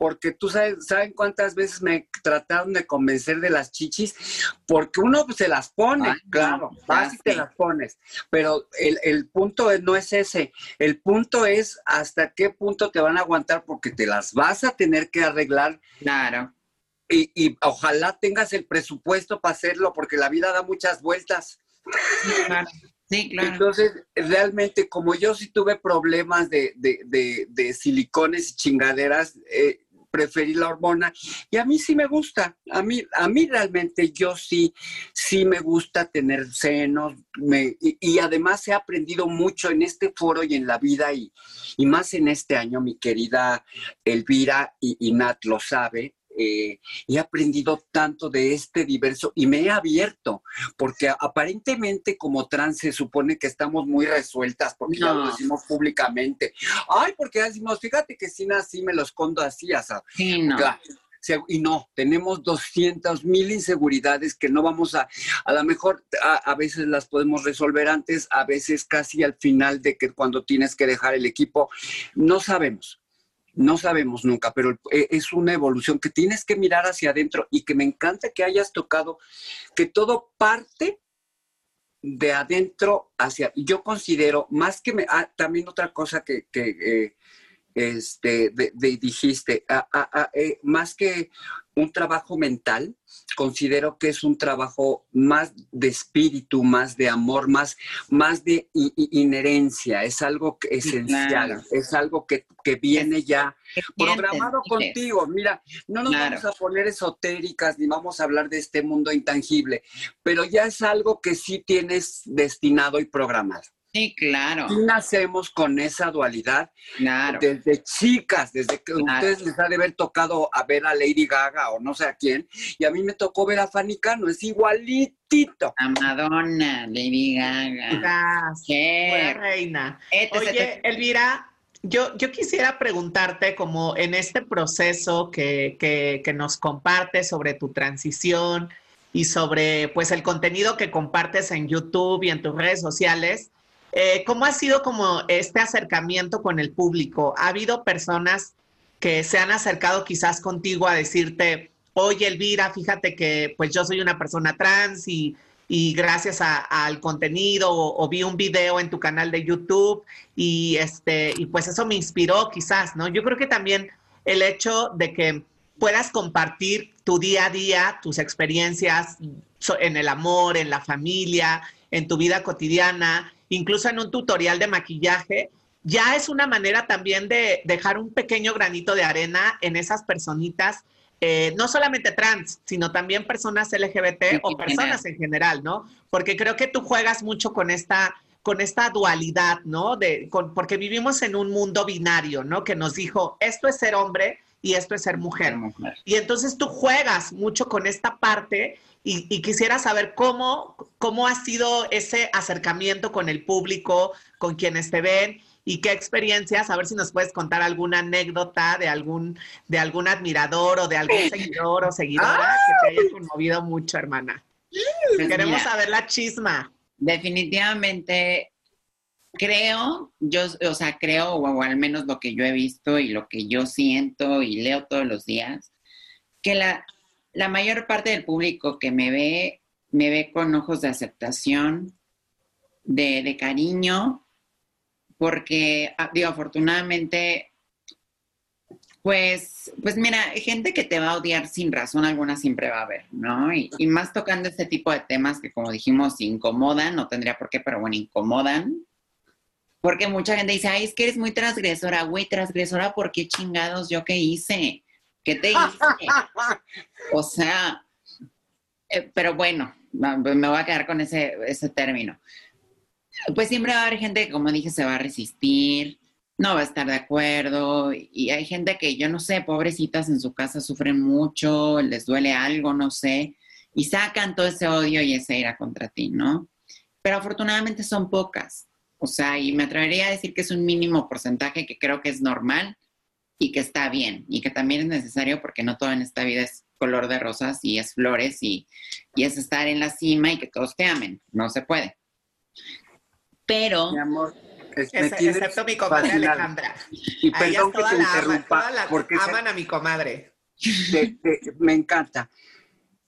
Speaker 2: porque tú sabes, ¿saben cuántas veces me trataron de convencer de las chichis? Porque uno se las pone, claro, vas y te las pones, pero el, punto no es ese, el punto es hasta qué punto te van a aguantar porque te las vas a tener que arreglar.
Speaker 5: Claro.
Speaker 2: Y, ojalá tengas el presupuesto para hacerlo, porque la vida da muchas vueltas.
Speaker 5: Sí, claro.
Speaker 2: Entonces, realmente, como yo sí tuve problemas de, de silicones y chingaderas, eh, preferí la hormona. Y a mí sí me gusta, a mí, a mí realmente yo sí, sí me gusta tener senos me, y, además he aprendido mucho en este foro y en la vida y, y más en este año, mi querida Elvira y, y Nat lo sabe, eh, he aprendido tanto de este diverso y me he abierto, porque aparentemente como trans se supone que estamos muy resueltas, porque ya lo decimos públicamente. Ay, porque decimos, fíjate que si nací me lo escondo así, o sea, y no, tenemos 200 mil inseguridades que no vamos a, a lo mejor a, a, veces las podemos resolver antes, a veces casi al final de que cuando tienes que dejar el equipo, no sabemos. No sabemos nunca, pero eh, es una evolución que tienes que mirar hacia adentro y que me encanta que hayas tocado, que todo parte de adentro hacia. Yo considero, más que me, ah, también otra cosa que, eh, este, dijiste, ah, ah, eh, más que un trabajo mental, considero que es un trabajo más de espíritu, más de amor, más, más de inherencia, es algo esencial, es algo que, viene ya programado contigo. Mira, no nos vamos a poner esotéricas ni vamos a hablar de este mundo intangible, pero ya es algo que sí tienes destinado y programado.
Speaker 5: Sí, claro.
Speaker 2: Y nacemos con esa dualidad.
Speaker 5: Claro.
Speaker 2: Desde chicas, desde que ustedes les ha de haber tocado a ver a Lady Gaga o no sé a quién, y a mí me tocó ver a Fanny Cano, es igualitito.
Speaker 5: A Madonna, Lady Gaga.
Speaker 4: Gracias. reina. Oye, Elvira, yo, yo quisiera preguntarte como en este proceso que, que, que nos compartes sobre tu transición y sobre pues el contenido que compartes en YouTube y en tus redes sociales, eh, ¿Cómo ha sido como este acercamiento con el público? ¿Ha habido personas que se han acercado quizás contigo a decirte, oye Elvira, fíjate que pues yo soy una persona trans y, y gracias a- al contenido o, o vi un video en tu canal de YouTube y este y pues eso me inspiró quizás, ¿no? Yo creo que también el hecho de que puedas compartir tu día a día, tus experiencias en el amor, en la familia, en tu vida cotidiana, incluso en un tutorial de maquillaje, ya es una manera también de dejar un pequeño granito de arena en esas personitas, eh, no solamente trans, sino también personas LGBT o personas en general, ¿no? Porque creo que tú juegas mucho con esta con esta dualidad, ¿no? De, con- porque vivimos en un mundo binario, ¿no? Que nos dijo, esto es ser hombre y esto es ser mujer.
Speaker 5: mujer.
Speaker 4: Y entonces tú juegas mucho con esta parte y, y quisiera saber cómo, cómo ha sido ese acercamiento con el público, con quienes te ven y qué experiencias, a ver si nos puedes contar alguna anécdota de algún, de algún admirador o de algún seguidor o seguidora que te haya conmovido mucho, hermana.
Speaker 5: Pues
Speaker 4: Queremos
Speaker 5: mira,
Speaker 4: saber la chisma.
Speaker 5: Definitivamente creo, yo, o sea, creo, o al menos lo que yo he visto y lo que yo siento y leo todos los días, que la, la mayor parte del público que me ve, me ve con ojos de aceptación, de, cariño, porque, ah, digo, afortunadamente, pues, pues mira, gente que te va a odiar sin razón alguna siempre va a haber, ¿no? Y, y más tocando este tipo de temas que, como dijimos, incomodan, no tendría por qué, pero bueno, incomodan. Porque mucha gente dice, ay, es que eres muy transgresora, güey, transgresora, ¿por qué chingados yo qué hice? ¿Qué te hice? O sea, eh, pero bueno, me voy a quedar con ese, ese término. Pues siempre va a haber gente que, como dije, se va a resistir, no va a estar de acuerdo, y hay gente que yo no sé, pobrecitas en su casa sufren mucho, les duele algo, no sé, y sacan todo ese odio y esa ira contra ti, ¿no? Pero afortunadamente son pocas, o sea, y me atrevería a decir que es un mínimo porcentaje que creo que es normal y que está bien, y que también es necesario porque no todo en esta vida es color de rosas y es flores y, y es estar en la cima y que todos te amen, no se puede. Pero...
Speaker 2: Mi amor, es-
Speaker 4: excepto mi comadre. Alejandra.
Speaker 2: Y perdón que
Speaker 4: todas
Speaker 2: te
Speaker 4: la aman,
Speaker 2: interrumpa,
Speaker 4: la
Speaker 2: porque se-
Speaker 4: aman a mi comadre.
Speaker 2: te- te- me encanta.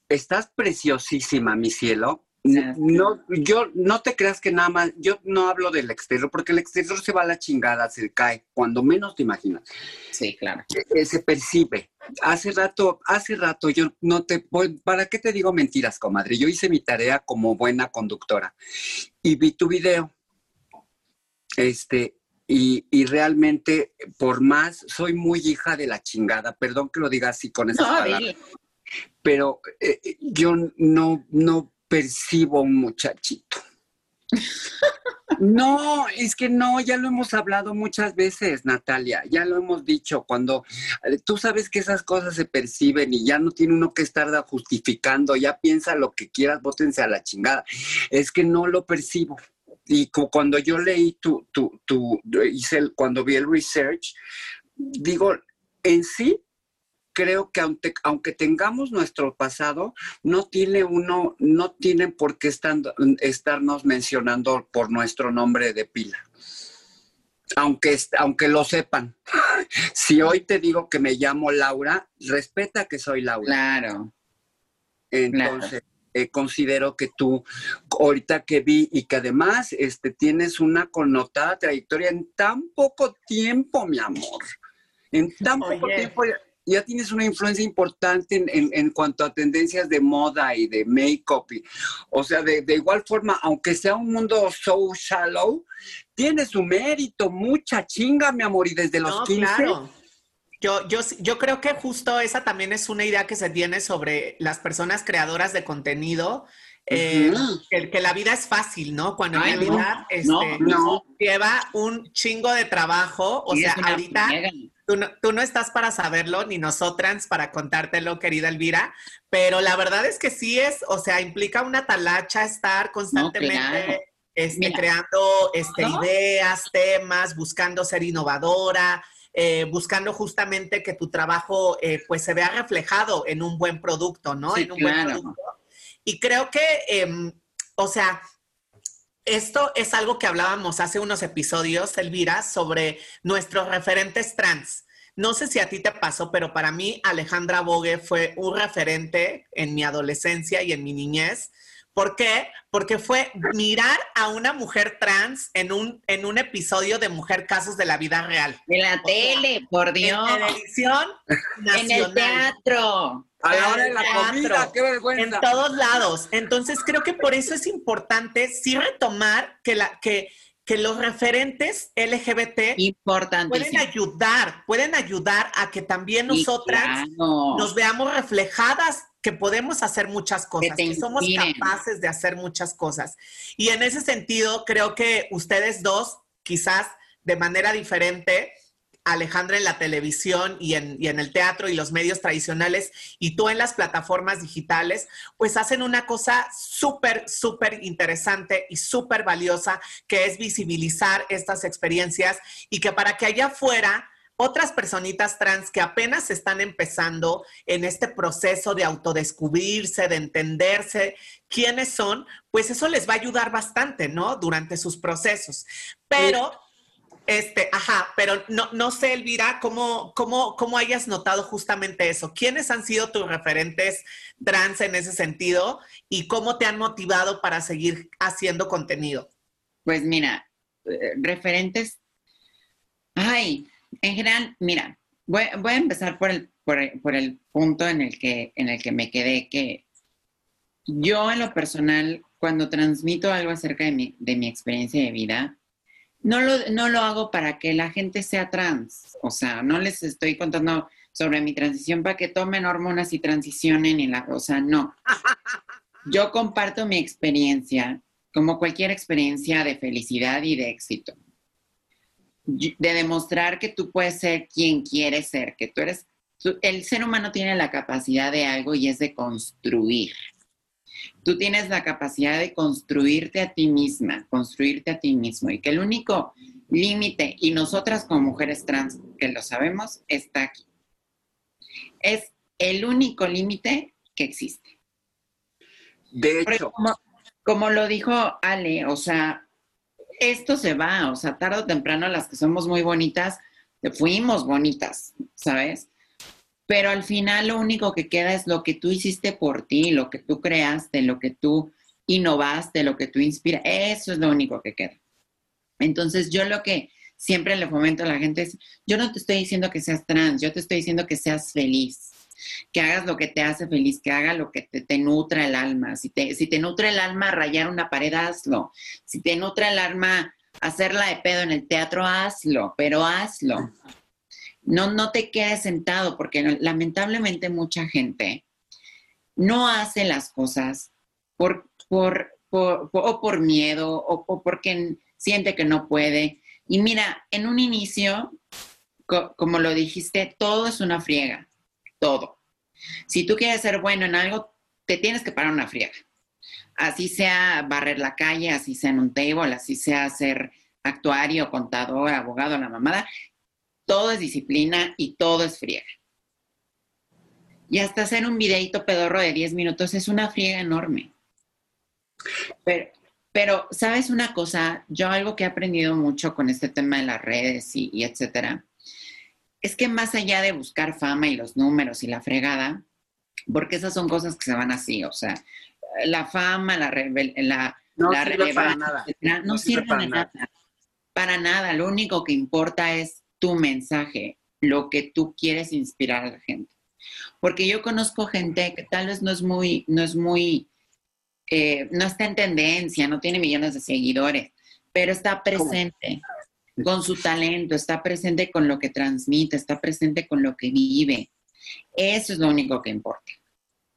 Speaker 2: Estás preciosísima, mi cielo. No, yo no te creas que nada más, yo no hablo del exterior, porque el exterior se va a la chingada, se cae, cuando menos te imaginas.
Speaker 5: Sí, claro.
Speaker 2: Eh, se percibe. Hace rato, hace rato yo no te voy, ¿para qué te digo mentiras, comadre? Yo hice mi tarea como buena conductora y vi tu video. Este, y, y realmente, por más, soy muy hija de la chingada, perdón que lo diga así con esas
Speaker 5: No,
Speaker 2: palabras, pero eh, yo no, no percibo un muchachito. No, es que no, ya lo hemos hablado muchas veces, Natalia, ya lo hemos dicho, cuando eh, tú sabes que esas cosas se perciben y ya no tiene uno que estar justificando, ya piensa lo que quieras, bótense a la chingada. Es que no lo percibo. Y cu- cuando yo leí tu, tu, tu, hice el- cuando vi el research, digo, en sí, creo que aunque, aunque tengamos nuestro pasado, no tiene uno, no tienen por qué estando- estarnos mencionando por nuestro nombre de pila. Aunque, aunque lo sepan. Si hoy te digo que me llamo Laura, respeta que soy Laura.
Speaker 5: Claro.
Speaker 2: Entonces, eh, considero que tú, ahorita que vi y que además este, tienes una connotada trayectoria en tan poco tiempo, mi amor. En tan poco tiempo ya, tienes una influencia importante en, en- en cuanto a tendencias de moda y de make-up. y- o sea, de, de igual forma, aunque sea un mundo so shallow, tiene su mérito, mucha chinga, mi amor, y desde los
Speaker 4: No,
Speaker 2: 15.
Speaker 4: claro. Yo, yo, yo creo que justo esa también es una idea que se tiene sobre las personas creadoras de contenido, eh, que, que la vida es fácil, ¿no? Cuando en
Speaker 5: Ay, no,
Speaker 4: realidad este,
Speaker 5: no,
Speaker 2: no.
Speaker 4: lleva un chingo de trabajo. O
Speaker 5: Y
Speaker 4: sea, ahorita. Tú no, tú no estás para saberlo, ni nosotras para contártelo, querida Elvira, pero la verdad es que sí es, o sea, implica una talacha estar constantemente
Speaker 5: claro.
Speaker 4: este, creando este,
Speaker 5: ¿No?
Speaker 4: ideas, temas, buscando ser innovadora, eh, buscando justamente que tu trabajo eh, pues se vea reflejado en un buen producto, ¿no?
Speaker 5: Sí,
Speaker 4: en un buen
Speaker 5: claro.
Speaker 4: producto. Y creo que, em, o sea, esto es algo que hablábamos hace unos episodios, Elvira, sobre nuestros referentes trans. No sé si a ti te pasó, pero para mí Alejandra Bogue fue un referente en mi adolescencia y en mi niñez, ¿Por qué? Porque fue mirar a una mujer trans en un, en un episodio de Mujer Casos de la Vida Real.
Speaker 5: En la tele, por Dios.
Speaker 4: En televisión
Speaker 5: En el teatro.
Speaker 2: A la hora de
Speaker 4: en
Speaker 2: la
Speaker 4: el teatro,
Speaker 2: comida, qué
Speaker 4: En
Speaker 2: vergüenza.
Speaker 4: todos lados. Entonces creo que por eso es importante sí retomar que, la, que, que los referentes LGBT pueden ayudar, pueden ayudar a que también
Speaker 5: Sí,
Speaker 4: nosotras
Speaker 5: claro.
Speaker 4: nos veamos reflejadas que podemos hacer muchas cosas, que, somos capaces de hacer muchas cosas. Y en ese sentido, creo que ustedes dos, quizás de manera diferente, Alejandra en la televisión y en, el teatro y los medios tradicionales y tú en las plataformas digitales, pues hacen una cosa súper, súper interesante y súper valiosa, que es visibilizar estas experiencias y que para que allá afuera otras personitas trans que apenas están empezando en este proceso de autodescubrirse, de entenderse quiénes son, pues eso les va a ayudar bastante, ¿no? Durante sus procesos. Pero, este, ajá, pero no, no sé, Elvira, cómo, cómo, cómo hayas notado justamente eso. ¿Quiénes han sido tus referentes trans en ese sentido y cómo te han motivado para seguir haciendo contenido?
Speaker 5: Pues mira, eh, referentes. Ay, en general, mira, voy, a empezar por el, por, el, por el punto en el, que, en el que me quedé, que yo en lo personal, cuando transmito algo acerca de mi, de mi experiencia de vida, no lo, no lo hago para que la gente sea trans. O sea, no les estoy contando sobre mi transición para que tomen hormonas y transicionen y la, o sea, no. Yo comparto mi experiencia como cualquier experiencia de felicidad y de éxito. De demostrar que tú puedes ser quien quieres ser, que tú eres, tú- el ser humano tiene la capacidad de algo y es de construir. Tú tienes la capacidad de construirte a ti misma, construirte a ti mismo y que el único límite, y nosotras como mujeres trans que lo sabemos, está aquí. Es el único límite que existe.
Speaker 2: De hecho,
Speaker 5: como, como lo dijo Ale, o sea, esto se va, o sea, tarde o temprano las que somos muy bonitas, fuimos bonitas, ¿sabes? Pero al final lo único que queda es lo que tú hiciste por ti, lo que tú creaste, lo que tú innovaste, lo que tú inspiras, eso es lo único que queda. Entonces yo lo que siempre le fomento a la gente es, yo no te estoy diciendo que seas trans, yo te estoy diciendo que seas feliz que hagas lo que te hace feliz, que haga lo que te, te nutra el alma. Si te, si te nutre el alma rayar una pared, hazlo. Si te nutre el alma hacerla de pedo en el teatro, hazlo, pero hazlo. No, no te quedes sentado, porque lamentablemente mucha gente no hace las cosas por, por, por, o por miedo o, porque siente que no puede. Y mira, en un inicio, co- como lo dijiste, todo es una friega todo. Si tú quieres ser bueno en algo, te tienes que parar una friega. Así sea barrer la calle, así sea en un table, así sea ser actuario, contador, abogado, la mamada, todo es disciplina y todo es friega. Y hasta hacer un videito pedorro de 10 minutos es una friega enorme. Pero, pero, ¿sabes una cosa? Yo algo que he aprendido mucho con este tema de las redes y, y etcétera, es que más allá de buscar fama y los números y la fregada, porque esas son cosas que se van así, o sea, la fama, la, la,
Speaker 2: no
Speaker 5: la
Speaker 2: sirve para
Speaker 5: relevancia, no,
Speaker 2: No sirve
Speaker 5: sirven
Speaker 2: para nada.
Speaker 5: Para nada, lo único que importa es tu mensaje, lo que tú quieres inspirar a la gente. Porque yo conozco gente que tal vez no es muy, no es muy, eh, no está en tendencia, no tiene millones de seguidores, pero está presente con su talento, está presente con lo que transmite, está presente con lo que vive. Eso es lo único que importa.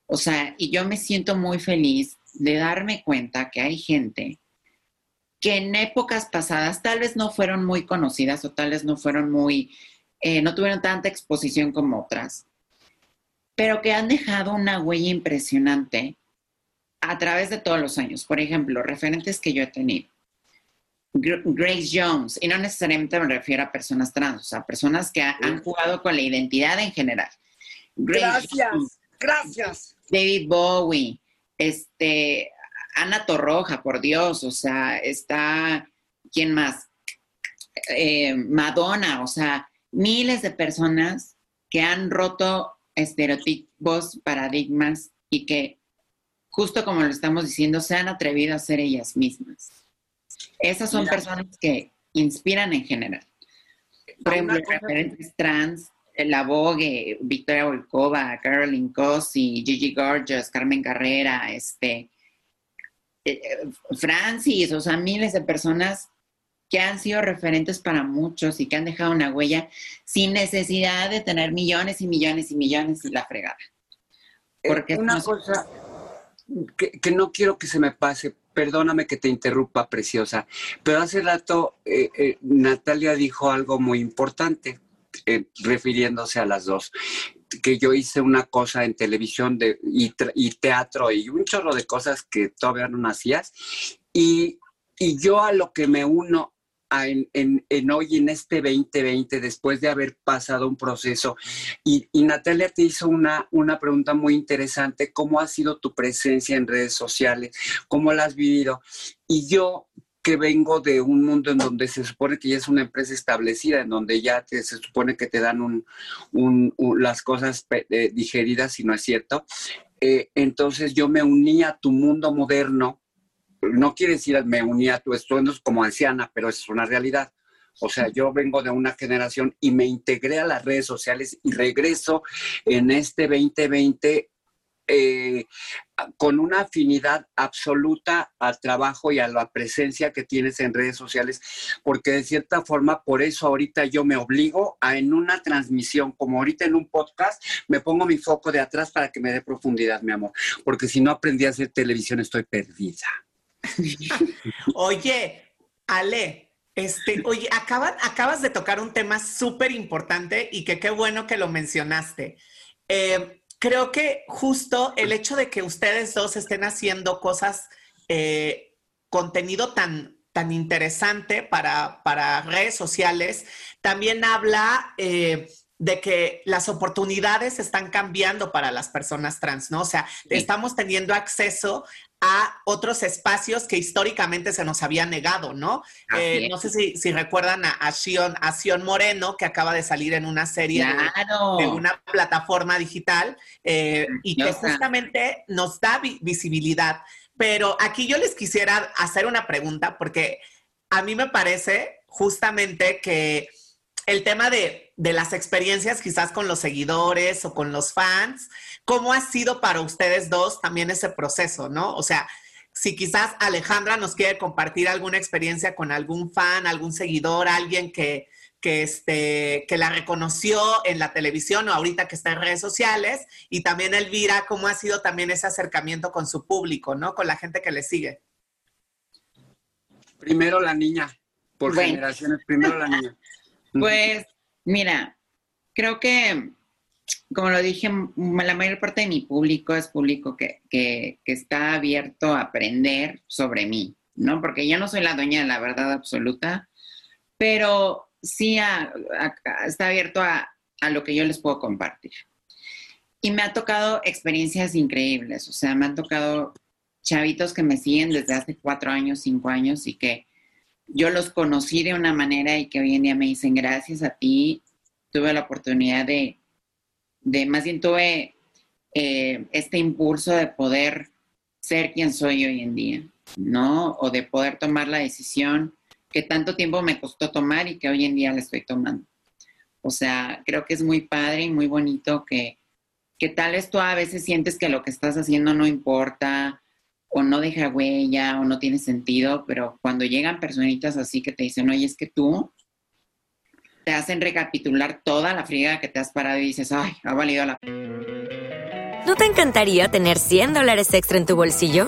Speaker 5: O sea, y yo me siento muy feliz de darme cuenta que hay gente que en épocas pasadas tal vez no fueron muy conocidas o tal vez no fueron muy, eh, no tuvieron tanta exposición como otras, pero que han dejado una huella impresionante a través de todos los años. Por ejemplo, referentes que yo he tenido. Gr- Grace Jones, y no necesariamente me refiero a personas trans, o sea, personas que ha- han jugado con la identidad en general. Grace
Speaker 2: Gracias,
Speaker 5: Jones,
Speaker 2: gracias.
Speaker 5: David Bowie, este, Ana Torroja, por Dios, o sea, está, ¿quién más? Eh, Madonna, o sea, miles de personas que han roto estereotipos, paradigmas y que justo como lo estamos diciendo, se han atrevido a ser ellas mismas. Esas son personas que inspiran en general. Por ejemplo, referentes trans, la Vogue, Victoria Volkova, Caroline Cossi, Gigi Gorgeous, Carmen Carrera, este, Francis, o sea, miles de personas que han sido referentes para muchos y que han dejado una huella sin necesidad de tener millones y millones y millones y la fregada.
Speaker 2: Eh, Porque una cosa que, no quiero que se me pase, perdóname que te interrumpa, preciosa, pero hace rato eh, Natalia dijo algo muy importante, refiriéndose a las dos que yo hice una cosa en televisión de, y, teatro y un chorro de cosas que todavía no hacías. Y, y yo a lo que me uno en, en, hoy, en este 2020, después de haber pasado un proceso, y, y, Natalia te hizo una, una pregunta muy interesante, ¿cómo ha sido tu presencia en redes sociales? ¿Cómo la has vivido? Y yo que vengo de un mundo en donde se supone que ya es una empresa establecida, en donde ya se supone que te dan un, las cosas eh, digeridas, si no es cierto. Eh, entonces yo me uní a tu mundo moderno, no quiere decir me uní a tu estudio como anciana, pero es una realidad. O sea, yo vengo de una generación y me integré a las redes sociales y regreso en este 2020 eh, con una afinidad absoluta al trabajo y a la presencia que tienes en redes sociales, porque de cierta forma, por eso ahorita yo me obligo a en una transmisión, como ahorita en un podcast, me pongo mi foco de atrás para que me dé profundidad, mi amor, porque si no aprendí a hacer televisión estoy perdida.
Speaker 4: Oye, Ale, este, oye, acabas de tocar un tema súper importante y que qué bueno que lo mencionaste. Eh, creo que justo el hecho de que ustedes dos estén haciendo cosas, eh, contenido tan, tan interesante para, para redes sociales, también habla eh, de que las oportunidades están cambiando para las personas trans, ¿no? O sea, estamos teniendo acceso a otros espacios que históricamente se nos había negado, ¿no? Eh, no sé si, recuerdan a, a, Sion, Moreno, que acaba de salir en una serie de, una plataforma digital eh, y que justamente nos da visibilidad. Pero aquí yo les quisiera hacer una pregunta porque a mí me parece justamente que el tema de, de, las experiencias quizás con los seguidores o con los fans, ¿cómo ha sido para ustedes dos también ese proceso, no? O sea, si quizás Alejandra nos quiere compartir alguna experiencia con algún fan, algún seguidor, alguien que, que, este, que la reconoció en la televisión o ahorita que está en redes sociales, y también Elvira, ¿cómo ha sido también ese acercamiento con su público, ¿no? Con la gente que le sigue.
Speaker 2: Primero la niña, por generaciones, primero la niña.
Speaker 5: Pues, mira, creo que, como lo dije, la mayor parte de mi público es público que, está abierto a aprender sobre mí, ¿no? Porque yo no soy la dueña de la verdad absoluta, pero sí está abierto a, a lo que yo les puedo compartir. Y me ha tocado experiencias increíbles, o sea, me han tocado chavitos que me siguen desde hace cuatro años, cinco años y que yo los conocí de una manera y que hoy en día me dicen, gracias a ti, tuve la oportunidad de, de más bien tuve eh, este impulso de poder ser quien soy hoy en día, ¿no? O de poder tomar la decisión que tanto tiempo me costó tomar y que hoy en día la estoy tomando. O sea, creo que es muy padre y muy bonito que, que tal vez tú a veces sientes que lo que estás haciendo no importa o no deja huella o no tiene sentido, pero cuando llegan personitas así que te dicen, oye, es que tú te hacen recapitular toda la friega que te has parado y dices, ay, ha valido la
Speaker 7: ¿No te encantaría tener 100 dólares extra en tu bolsillo?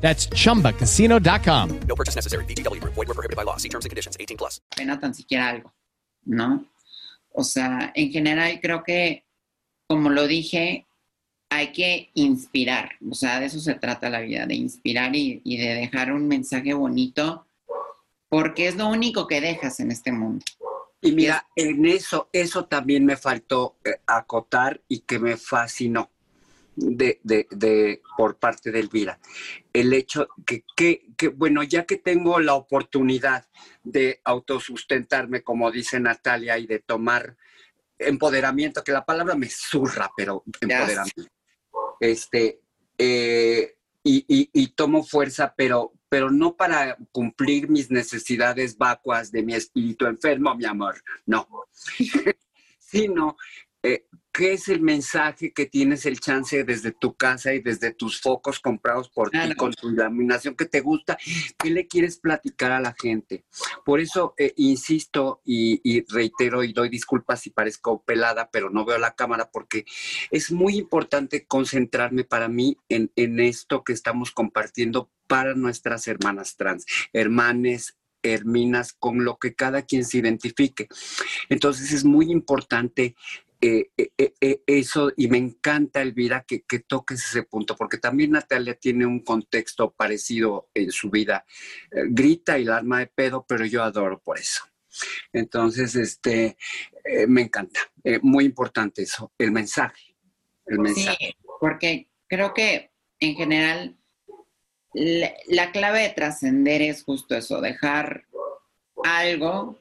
Speaker 8: That's chumbacasino.com.
Speaker 9: No purchase necessary. VGW Group. Void were prohibited by law. See terms and conditions. 18 plus.
Speaker 5: pena tan siquiera algo, ¿no? O sea, en general creo que, como lo dije, hay que inspirar. O sea, de eso se trata la vida, de inspirar y, y de dejar un mensaje bonito, porque es lo único que dejas en este mundo.
Speaker 2: Y mira, en eso, eso también me faltó eh, acotar y que me fascinó de, de, de- por parte de Elvira. El hecho que, que, que, bueno, ya que tengo la oportunidad de autosustentarme, como dice Natalia, y de tomar empoderamiento, que la palabra me zurra, pero empoderamiento. Este, eh, y, y- y tomo fuerza, pero, pero no para cumplir mis necesidades vacuas de mi espíritu enfermo, mi amor, no. Sino, ¿qué es el mensaje que tienes el chance desde tu casa y desde tus focos comprados por ti, con tu iluminación que te gusta? ¿Qué le quieres platicar a la gente? Por eso eh, insisto y, y reitero y doy disculpas si parezco pelada, pero no veo la cámara porque es muy importante concentrarme para mí en, en esto que estamos compartiendo para nuestras hermanas trans, hermanes, herminas, con lo que cada quien se identifique. Entonces es muy importante eh, eh, eh, eso y me encanta, Elvira, que, que toques ese punto, porque también Natalia tiene un contexto parecido en su vida. Grita y la arma de pedo, pero yo adoro por eso. Entonces, este, me encanta. Muy importante eso, el mensaje. El mensaje.
Speaker 5: Sí, porque creo que en general la, la clave de trascender es justo eso, dejar algo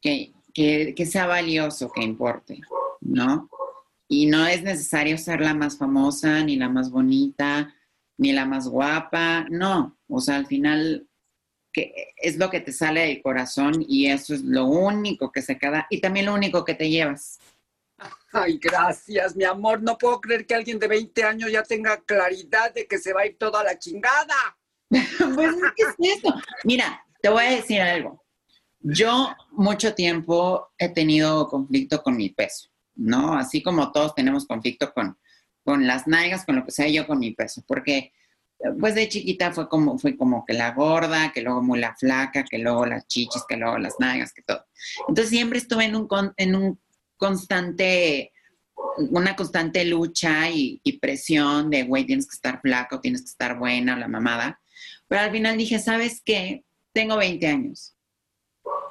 Speaker 5: que, que- que sea valioso, que importe, ¿no? Y no es necesario ser la más famosa, ni la más bonita, ni la más guapa, no. O sea, al final que es lo que te sale del corazón y eso es lo único que se queda y también lo único que te llevas.
Speaker 2: Ay, gracias, mi amor. No puedo creer que alguien de 20 años ya tenga claridad de que se va a ir toda la chingada.
Speaker 5: Pues, ¿qué es esto? Mira, te voy a decir algo. Yo mucho tiempo he tenido conflicto con mi peso, ¿no? Así como todos tenemos conflicto con, con las nalgas, con lo que sea yo con mi peso, porque pues de chiquita fue como, fui como que la gorda, que luego muy la flaca, que luego las chichis, que luego las nalgas, que todo. Entonces siempre estuve en un, con- en un constante, una constante lucha y, y presión de, güey, tienes que estar flaca o tienes que estar buena la mamada. Pero al final dije, ¿sabes qué? Tengo 20 años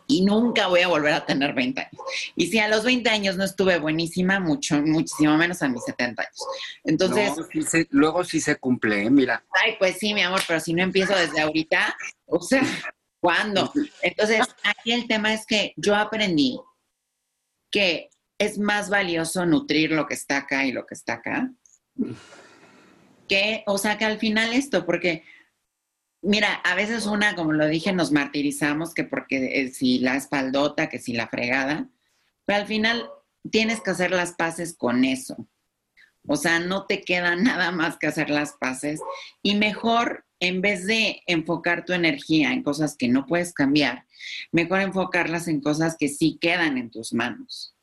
Speaker 5: y nunca voy a volver a tener 20 años. Y si a los 20 años no estuve buenísima, mucho, muchísimo menos a mis 70 años. Entonces,
Speaker 2: No, sí se- luego sí se cumple, ¿eh? mira.
Speaker 5: ay, pues sí, mi amor, pero si no empiezo desde ahorita, o sea, ¿cuándo? Entonces, aquí el tema es que yo aprendí que es más valioso nutrir lo que está acá y lo que está acá. Que, o sea, que al final esto, porque Mira, a veces una, como lo dije, nos martirizamos que porque eh, si la espaldota, que si la fregada, pero al final tienes que hacer las paces con eso. O sea, no te queda nada más que hacer las paces y mejor, en vez de enfocar tu energía en cosas que no puedes cambiar, mejor enfocarlas en cosas que sí quedan en tus manos.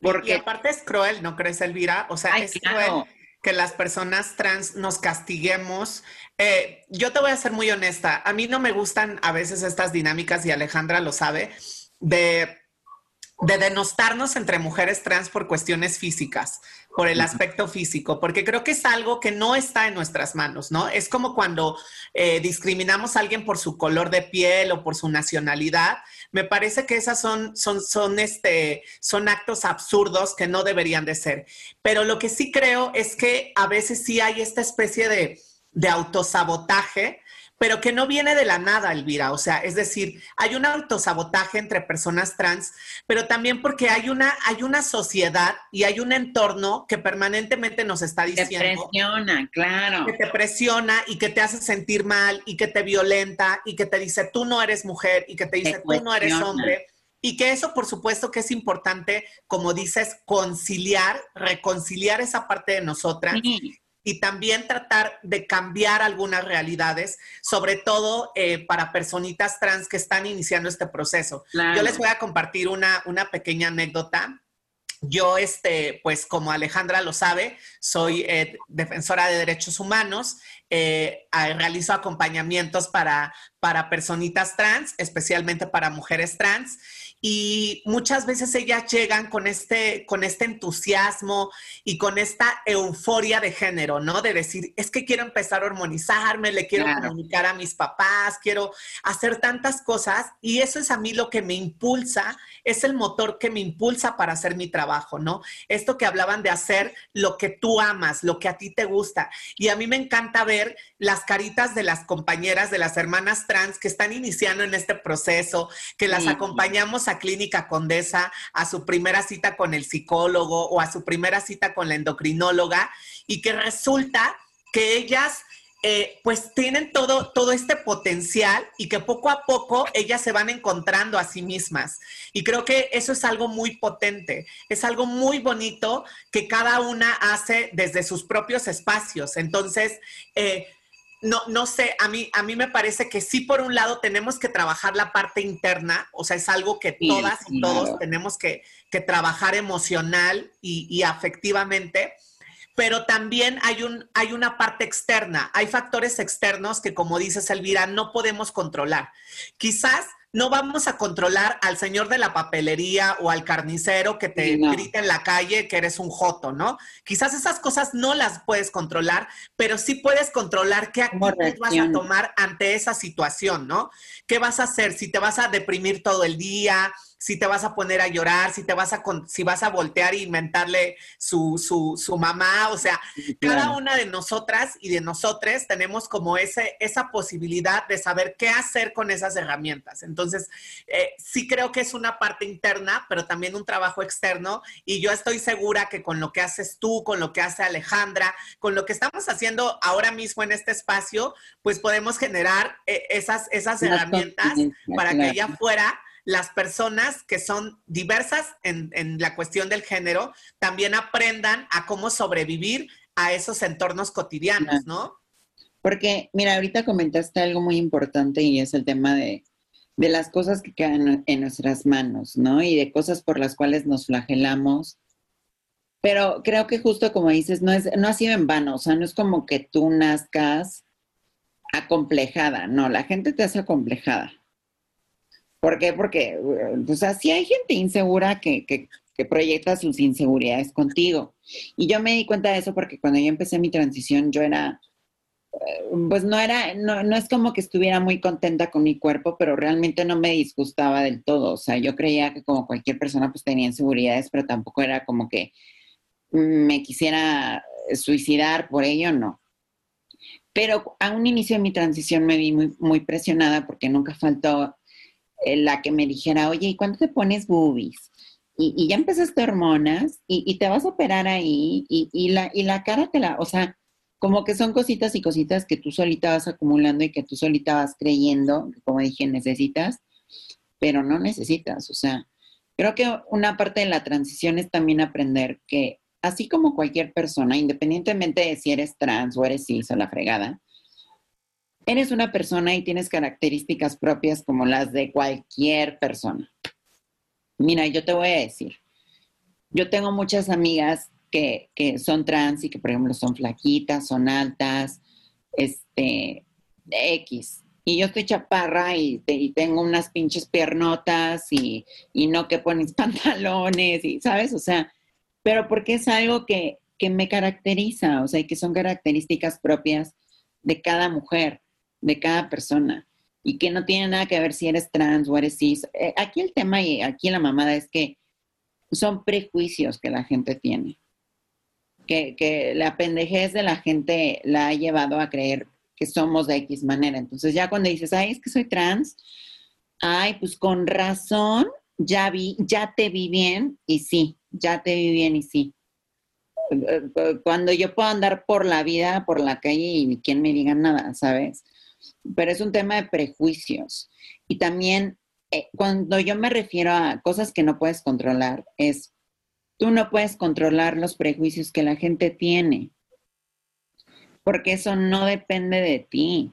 Speaker 4: Porque aparte es cruel, ¿no crees, Elvira? O sea,
Speaker 5: Ay,
Speaker 4: es
Speaker 5: claro.
Speaker 4: cruel que las personas trans nos castiguemos. Eh, yo te voy a ser muy honesta, a mí no me gustan a veces estas dinámicas, y Alejandra lo sabe, de, de denostarnos entre mujeres trans por cuestiones físicas, por el aspecto físico, porque creo que es algo que no está en nuestras manos, ¿no? Es como cuando eh, discriminamos a alguien por su color de piel o por su nacionalidad. Me parece que esas son, son, son, este, son actos absurdos que no deberían de ser. Pero lo que sí creo es que a veces sí hay esta especie de, de autosabotaje pero que no viene de la nada, Elvira. O sea, es decir, hay un autosabotaje entre personas trans, pero también porque hay una, hay una sociedad y hay un entorno que permanentemente nos está diciendo.
Speaker 5: Te presiona, claro.
Speaker 4: Que te presiona y que te hace sentir mal y que te violenta y que te dice tú no eres mujer y que te dice tú no eres hombre. Y que eso, por supuesto, que es importante, como dices, conciliar, reconciliar esa parte de nosotras y también tratar de cambiar algunas realidades, sobre todo eh, para personitas trans que están iniciando este proceso. Yo les voy a compartir una, una pequeña anécdota. Yo, este, pues como Alejandra lo sabe, soy eh, defensora de derechos humanos, eh, realizo acompañamientos para, para personitas trans, especialmente para mujeres trans y muchas veces ellas llegan con este, con este entusiasmo y con esta euforia de género, ¿no? De decir, es que quiero empezar a hormonizarme, le quiero comunicar a mis papás, quiero hacer tantas cosas y eso es a mí lo que me impulsa, es el motor que me impulsa para hacer mi trabajo, ¿no? Esto que hablaban de hacer lo que tú amas, lo que a ti te gusta. Y a mí me encanta ver las caritas de las compañeras, de las hermanas trans que están iniciando en este proceso, que las acompañamos a Clínica Condesa a su primera cita con el psicólogo o a su primera cita con la endocrinóloga y que resulta que ellas eh, pues tienen todo, todo este potencial y que poco a poco ellas se van encontrando a sí mismas. Y creo que eso es algo muy potente, es algo muy bonito que cada una hace desde sus propios espacios. Entonces, eh, no, no sé, a mí, a mí me parece que sí, por un lado, tenemos que trabajar la parte interna, o sea, es algo que todas y todos tenemos que, trabajar emocional y, afectivamente, pero también hay, un, hay una parte externa, hay factores externos que, como dices, Elvira, no podemos controlar. Quizás no vamos a controlar al señor de la papelería o al carnicero que te grita en la calle que eres un joto, ¿no? Quizás esas cosas no las puedes controlar, pero sí puedes controlar qué actitud vas a tomar ante esa situación, ¿no? ¿Qué vas a hacer? Si te vas a deprimir todo el día, si te vas a poner a llorar, si te vas a, si vas a voltear e inventarle su, su, su mamá, o sea, cada una de nosotras y de nosotros tenemos como ese, esa posibilidad de saber qué hacer con esas herramientas. Entonces, eh, sí creo que es una parte interna, pero también un trabajo externo y yo estoy segura que con lo que haces tú, con lo que hace Alejandra, con lo que estamos haciendo ahora mismo en este espacio, pues podemos generar eh, esas, esas herramientas para que allá afuera las personas que son diversas en, la cuestión del género también aprendan a cómo sobrevivir a esos entornos cotidianos, ¿no?
Speaker 5: Porque, mira, ahorita comentaste algo muy importante y es el tema de, las cosas que quedan en nuestras manos, ¿no? Y de cosas por las cuales nos flagelamos. Pero creo que justo como dices, no, es, no ha sido en vano, o sea, no es como que tú nazcas acomplejada, no, la gente te hace acomplejada. ¿Por qué? Porque, o sea, sí hay gente insegura que, que, proyecta sus inseguridades contigo. Y yo me di cuenta de eso porque cuando yo empecé mi transición, yo era, eh, pues no era, no, no es como que estuviera muy contenta con mi cuerpo, pero realmente no me disgustaba del todo. O sea, yo creía que como cualquier persona pues tenía inseguridades, pero tampoco era como que me quisiera suicidar por ello, no. Pero a un inicio de mi transición me vi muy, muy presionada porque nunca faltó la que me dijera, oye, ¿y cuándo te pones boobies? Y, ya empezaste hormonas y, te vas a operar ahí y, la, y la cara te la, o sea, como que son cositas y cositas que tú solita vas acumulando y que tú solita vas creyendo, como dije, necesitas, pero no necesitas. O sea, creo que una parte de la transición es también aprender que así como cualquier persona, independientemente de si eres trans o eres cis o la fregada, eres una persona y tienes características propias como las de cualquier persona. Mira, yo te voy a decir, yo tengo muchas amigas que, son trans y que, por ejemplo, son flaquitas, son altas, este, X. Y yo estoy chaparra y, tengo unas pinches piernotas y, y no que pones pantalones y, ¿sabes? O sea, pero porque es algo que, que me caracteriza, o sea, que son características propias de cada mujer de cada persona y que no tiene nada que ver si eres trans o eres cis. Eh, aquí el tema y aquí la mamada es que son prejuicios que la gente tiene. Que, que la pendejez de la gente la ha llevado a creer que somos de X manera. Entonces ya cuando dices, ay, es que soy trans, ay, pues con razón, ya vi, ya te vi bien y sí, ya te vi bien y sí. Cuando yo puedo andar por la vida, por la calle y quien me diga nada, ¿sabes? Pero es un tema de prejuicios. Y también eh, cuando yo me refiero a cosas que no puedes controlar, es, tú no puedes controlar los prejuicios que la gente tiene, porque eso no depende de ti.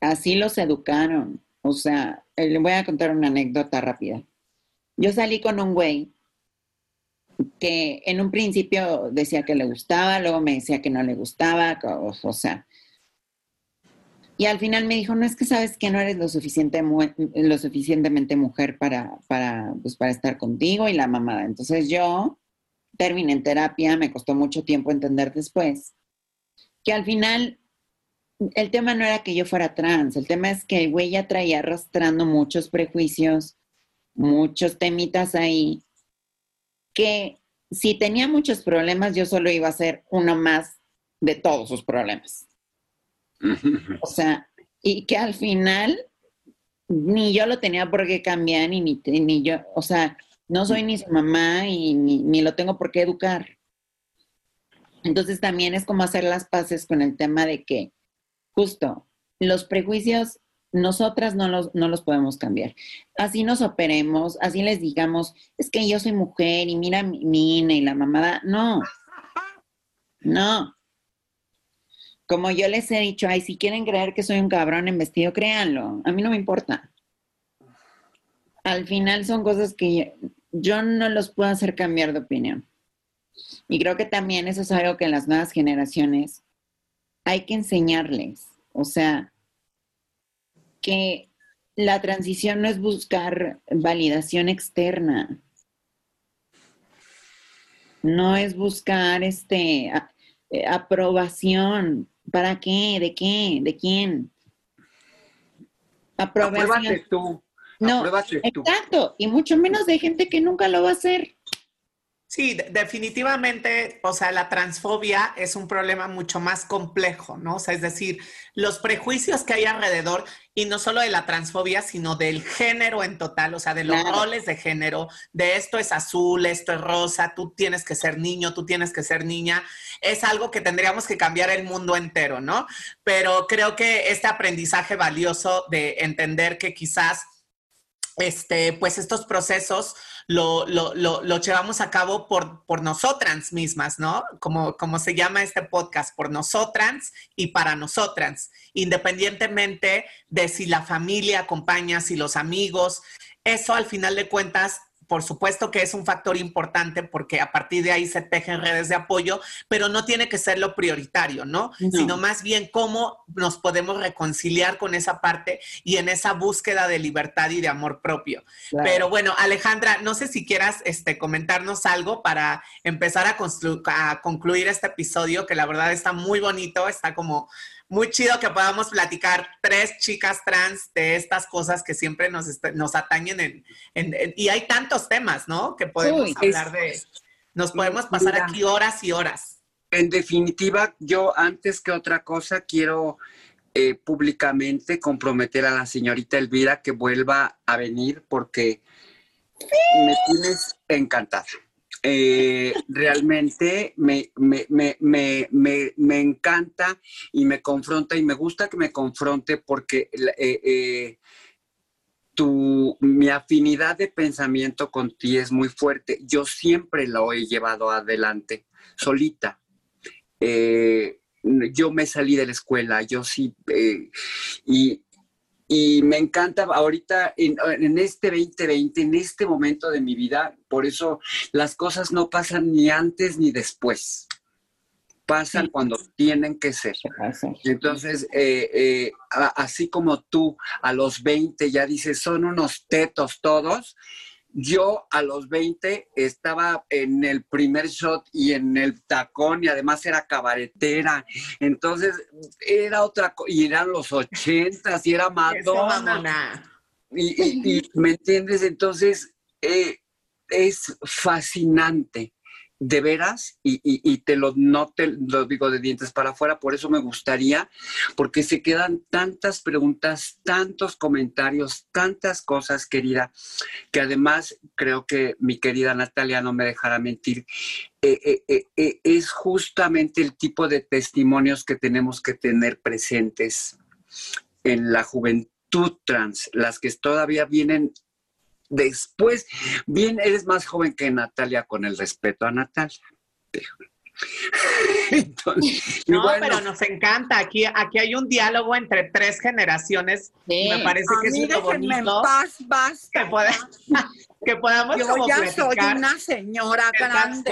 Speaker 5: Así los educaron. O sea, eh, le voy a contar una anécdota rápida. Yo salí con un güey que en un principio decía que le gustaba, luego me decía que no le gustaba, o, o sea, y al final me dijo, no es que sabes que no eres lo, suficiente lo suficientemente mujer para, para, pues, para estar contigo y la mamada. Entonces yo terminé en terapia, me costó mucho tiempo entender después, que al final el tema no era que yo fuera trans, el tema es que el güey ya traía arrastrando muchos prejuicios, muchos temitas ahí, que si tenía muchos problemas, yo solo iba a ser uno más de todos sus problemas. O sea, y que al final ni yo lo tenía por qué cambiar, ni, ni, yo, o sea, no soy ni su mamá y ni, lo tengo por qué educar. Entonces también es como hacer las paces con el tema de que justo los prejuicios nosotras no los, no los podemos cambiar. Así nos operemos, así les digamos, es que yo soy mujer y mira mi, mi y la mamada. No, no, como yo les he dicho, ay, si quieren creer que soy un cabrón en vestido, créanlo. A mí no me importa. Al final son cosas que yo, no los puedo hacer cambiar de opinión. Y creo que también eso es algo que en las nuevas generaciones hay que enseñarles. O sea, que la transición no es buscar validación externa. No es buscar este eh, aprobación. ¿Para qué? ¿De qué? ¿De quién?
Speaker 2: Aprobación. tú.
Speaker 5: No, exacto. Y mucho menos de gente que nunca lo va a hacer.
Speaker 4: Sí, definitivamente, o sea, la transfobia es un problema mucho más complejo, ¿no? O sea, es decir, los prejuicios que hay alrededor, y no solo de la transfobia, sino del género en total, o sea, de los roles de género, de esto es azul, esto es rosa, tú tienes que ser niño, tú tienes que ser niña, es algo que tendríamos que cambiar el mundo entero, ¿no? Pero creo que este aprendizaje valioso de entender que quizás, este, pues estos procesos lo, lo, lo, llevamos a cabo por, por nosotras mismas, ¿no? Como, como se llama este podcast, por nosotras y para nosotras, independientemente de si la familia acompaña, si los amigos, eso al final de cuentas por supuesto que es un factor importante porque a partir de ahí se tejen redes de apoyo, pero no tiene que ser lo prioritario, ¿no? Sino más bien cómo nos podemos reconciliar con esa parte y en esa búsqueda de libertad y de amor propio. Pero bueno, Alejandra, no sé si quieras este, comentarnos algo para empezar a, a concluir este episodio, que la verdad está muy bonito, está como muy chido que podamos platicar tres chicas trans de estas cosas que siempre nos, nos atañen en, y hay tantos temas, ¿no? Que podemos hablar de, nos podemos pasar aquí horas y horas.
Speaker 2: En definitiva, yo antes que otra cosa quiero eh, públicamente comprometer a la señorita Elvira que vuelva a venir porque me tienes encantada. Eh, realmente me, me, encanta y me confronta y me gusta que me confronte porque eh, eh, tu, mi afinidad de pensamiento con ti es muy fuerte. Yo siempre lo he llevado adelante, solita. yo me salí de la escuela, yo sí, y, y me encanta ahorita en, este 2020, en este momento de mi vida, por eso las cosas no pasan ni antes ni después. Pasan cuando tienen que ser. Entonces, eh, eh, así como tú a los 20 ya dices, son unos tetos todos, yo a los 20 estaba en el primer shot y en el tacón y además era cabaretera. Entonces era otra cosa, y eran los 80 y era Madonna. Y, y, me entiendes, entonces eh, es fascinante de veras, y, y- te lo, no te lo digo de dientes para afuera, por eso me gustaría, porque se quedan tantas preguntas, tantos comentarios, tantas cosas, querida, que además creo que mi querida Natalia no me dejará mentir, eh, eh, eh, es justamente el tipo de testimonios que tenemos que tener presentes en la juventud trans, las que todavía vienen después. Bien, eres más joven que Natalia, con el respeto a Natalia. Entonces,
Speaker 4: No,
Speaker 2: bueno,
Speaker 4: pero nos encanta. Aquí, aquí hay un diálogo entre tres generaciones. me parece que es lo bonito
Speaker 10: paz, basta.
Speaker 4: que, podamos
Speaker 10: Yo
Speaker 4: como
Speaker 10: ya soy una señora grande.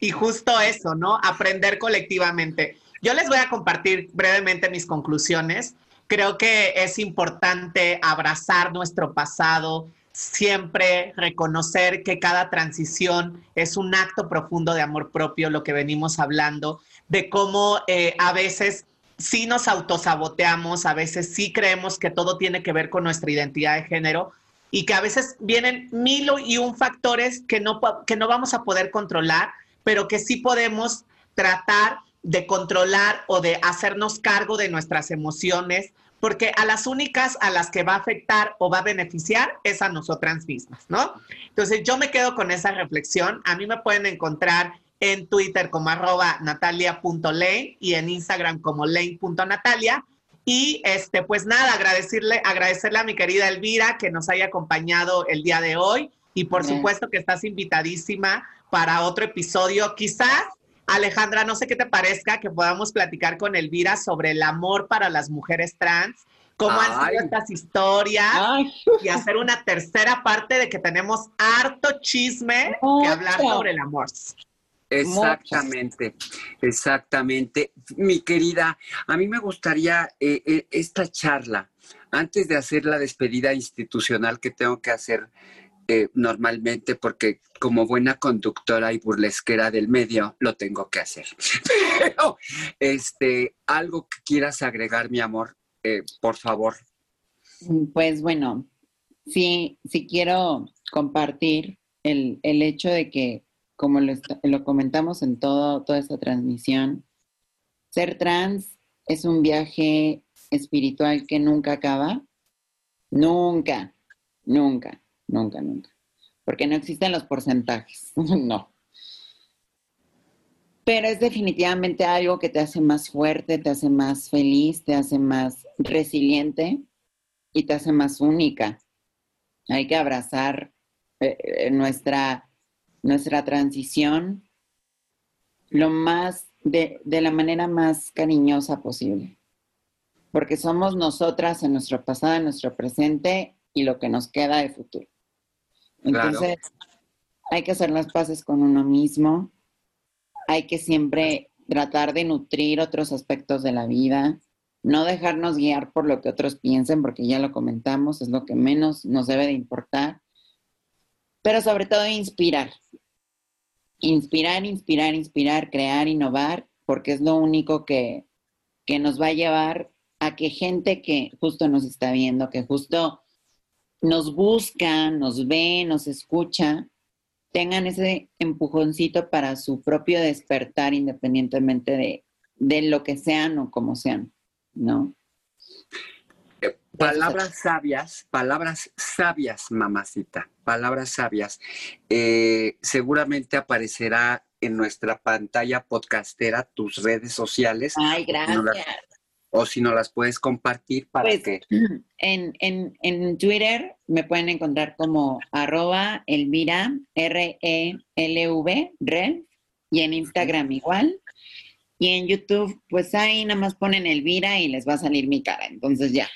Speaker 4: y justo eso, ¿no? Aprender colectivamente. Yo les voy a compartir brevemente mis conclusiones. Creo que es importante abrazar nuestro pasado, siempre reconocer que cada transición es un acto profundo de amor propio, lo que venimos hablando, de cómo eh, a veces sí nos autosaboteamos, a veces sí creemos que todo tiene que ver con nuestra identidad de género y que a veces vienen mil y un factores que no, que no vamos a poder controlar, pero que sí podemos tratar de controlar o de hacernos cargo de nuestras emociones, porque a las únicas a las que va a afectar o va a beneficiar es a nosotras mismas, ¿no? Entonces yo me quedo con esa reflexión. A mí me pueden encontrar en Twitter como arroba natalia.lane y en Instagram como lane.natalia. Y este, pues nada, agradecerle, agradecerle a mi querida Elvira que nos haya acompañado el día de hoy. Y por
Speaker 5: Bien.
Speaker 4: supuesto que estás invitadísima para otro episodio. Quizás, Alejandra, no sé qué te parezca que podamos platicar con Elvira sobre el amor para las mujeres trans, cómo han sido estas historias y hacer una tercera parte de que tenemos harto chisme que hablar
Speaker 5: Mucho.
Speaker 4: sobre el amor.
Speaker 2: Exactamente, exactamente. Mi querida, a mí me gustaría eh, eh, esta charla, antes de hacer la despedida institucional que tengo que hacer eh, normalmente, porque como buena conductora y burlesquera del medio, lo tengo que hacer. Este, algo que quieras agregar, mi amor, eh, por favor.
Speaker 5: Pues bueno, sí, sí quiero compartir el, el hecho de que, como lo, lo comentamos en todo, toda esta transmisión, ser trans es un viaje espiritual que nunca acaba. Nunca, nunca, nunca, nunca. Porque no existen los porcentajes, no. Pero es definitivamente algo que te hace más fuerte, te hace más feliz, te hace más resiliente y te hace más única. Hay que abrazar eh, eh, nuestra, nuestra transición lo más, de, de la manera más cariñosa posible. Porque somos nosotras en nuestro pasado, en nuestro presente y lo que nos queda de futuro. Entonces, hay que hacer las paces con uno mismo. Hay que siempre tratar de nutrir otros aspectos de la vida, no dejarnos guiar por lo que otros piensen, porque ya lo comentamos, es lo que menos nos debe de importar, pero sobre todo inspirar. Inspirar, inspirar, inspirar, crear, innovar, porque es lo único que, que nos va a llevar a que gente que justo nos está viendo, que justo nos busca, nos ve, nos escucha, tengan ese empujoncito para su propio despertar independientemente de, de lo que sean o como sean, ¿no?
Speaker 2: Palabras sabias, palabras sabias, mamacita, palabras sabias. Eh, seguramente aparecerá en nuestra pantalla podcastera tus redes sociales.
Speaker 5: Ay,
Speaker 2: las-
Speaker 5: gracias.
Speaker 2: O si no las puedes compartir para
Speaker 5: Pues,
Speaker 2: que
Speaker 5: En, en, en Twitter me pueden encontrar como arroba Elvira, R-E-L-V, Rev, y en Instagram igual. Y en YouTube, pues ahí nada más ponen Elvira y les va a salir mi cara. Entonces ya.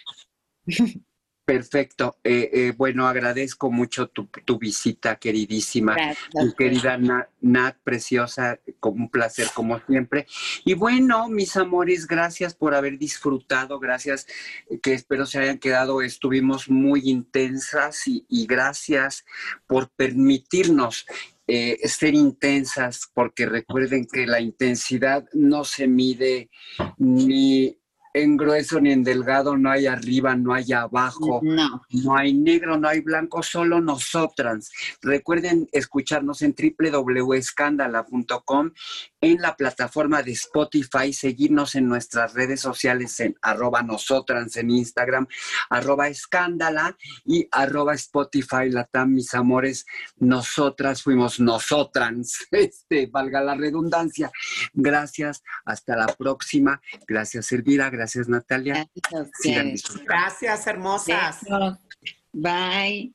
Speaker 2: Perfecto. Eh, eh, bueno, agradezco mucho tu, tu visita, queridísima.
Speaker 5: Gracias.
Speaker 2: Mi querida Nat, Nat, preciosa, con un placer como siempre. Y bueno, mis amores, gracias por haber disfrutado, gracias eh, que espero se hayan quedado, estuvimos muy intensas y, y gracias por permitirnos eh, ser intensas, porque recuerden que la intensidad no se mide ni en grueso ni en delgado, no hay arriba, no hay abajo,
Speaker 5: No.
Speaker 2: no hay negro, no hay blanco, solo nosotras. Recuerden escucharnos en www.escandala.com, en la plataforma de Spotify, seguirnos en nuestras redes sociales en arroba nosotras en Instagram, arroba escándala y arroba Spotify Latam, mis amores. Nosotras fuimos nosotras, este, valga la redundancia. Gracias, hasta la próxima. Gracias, Elvira. Gracias, Natalia.
Speaker 5: Gracias.
Speaker 4: Gracias, hermosas.
Speaker 5: Besos. Bye.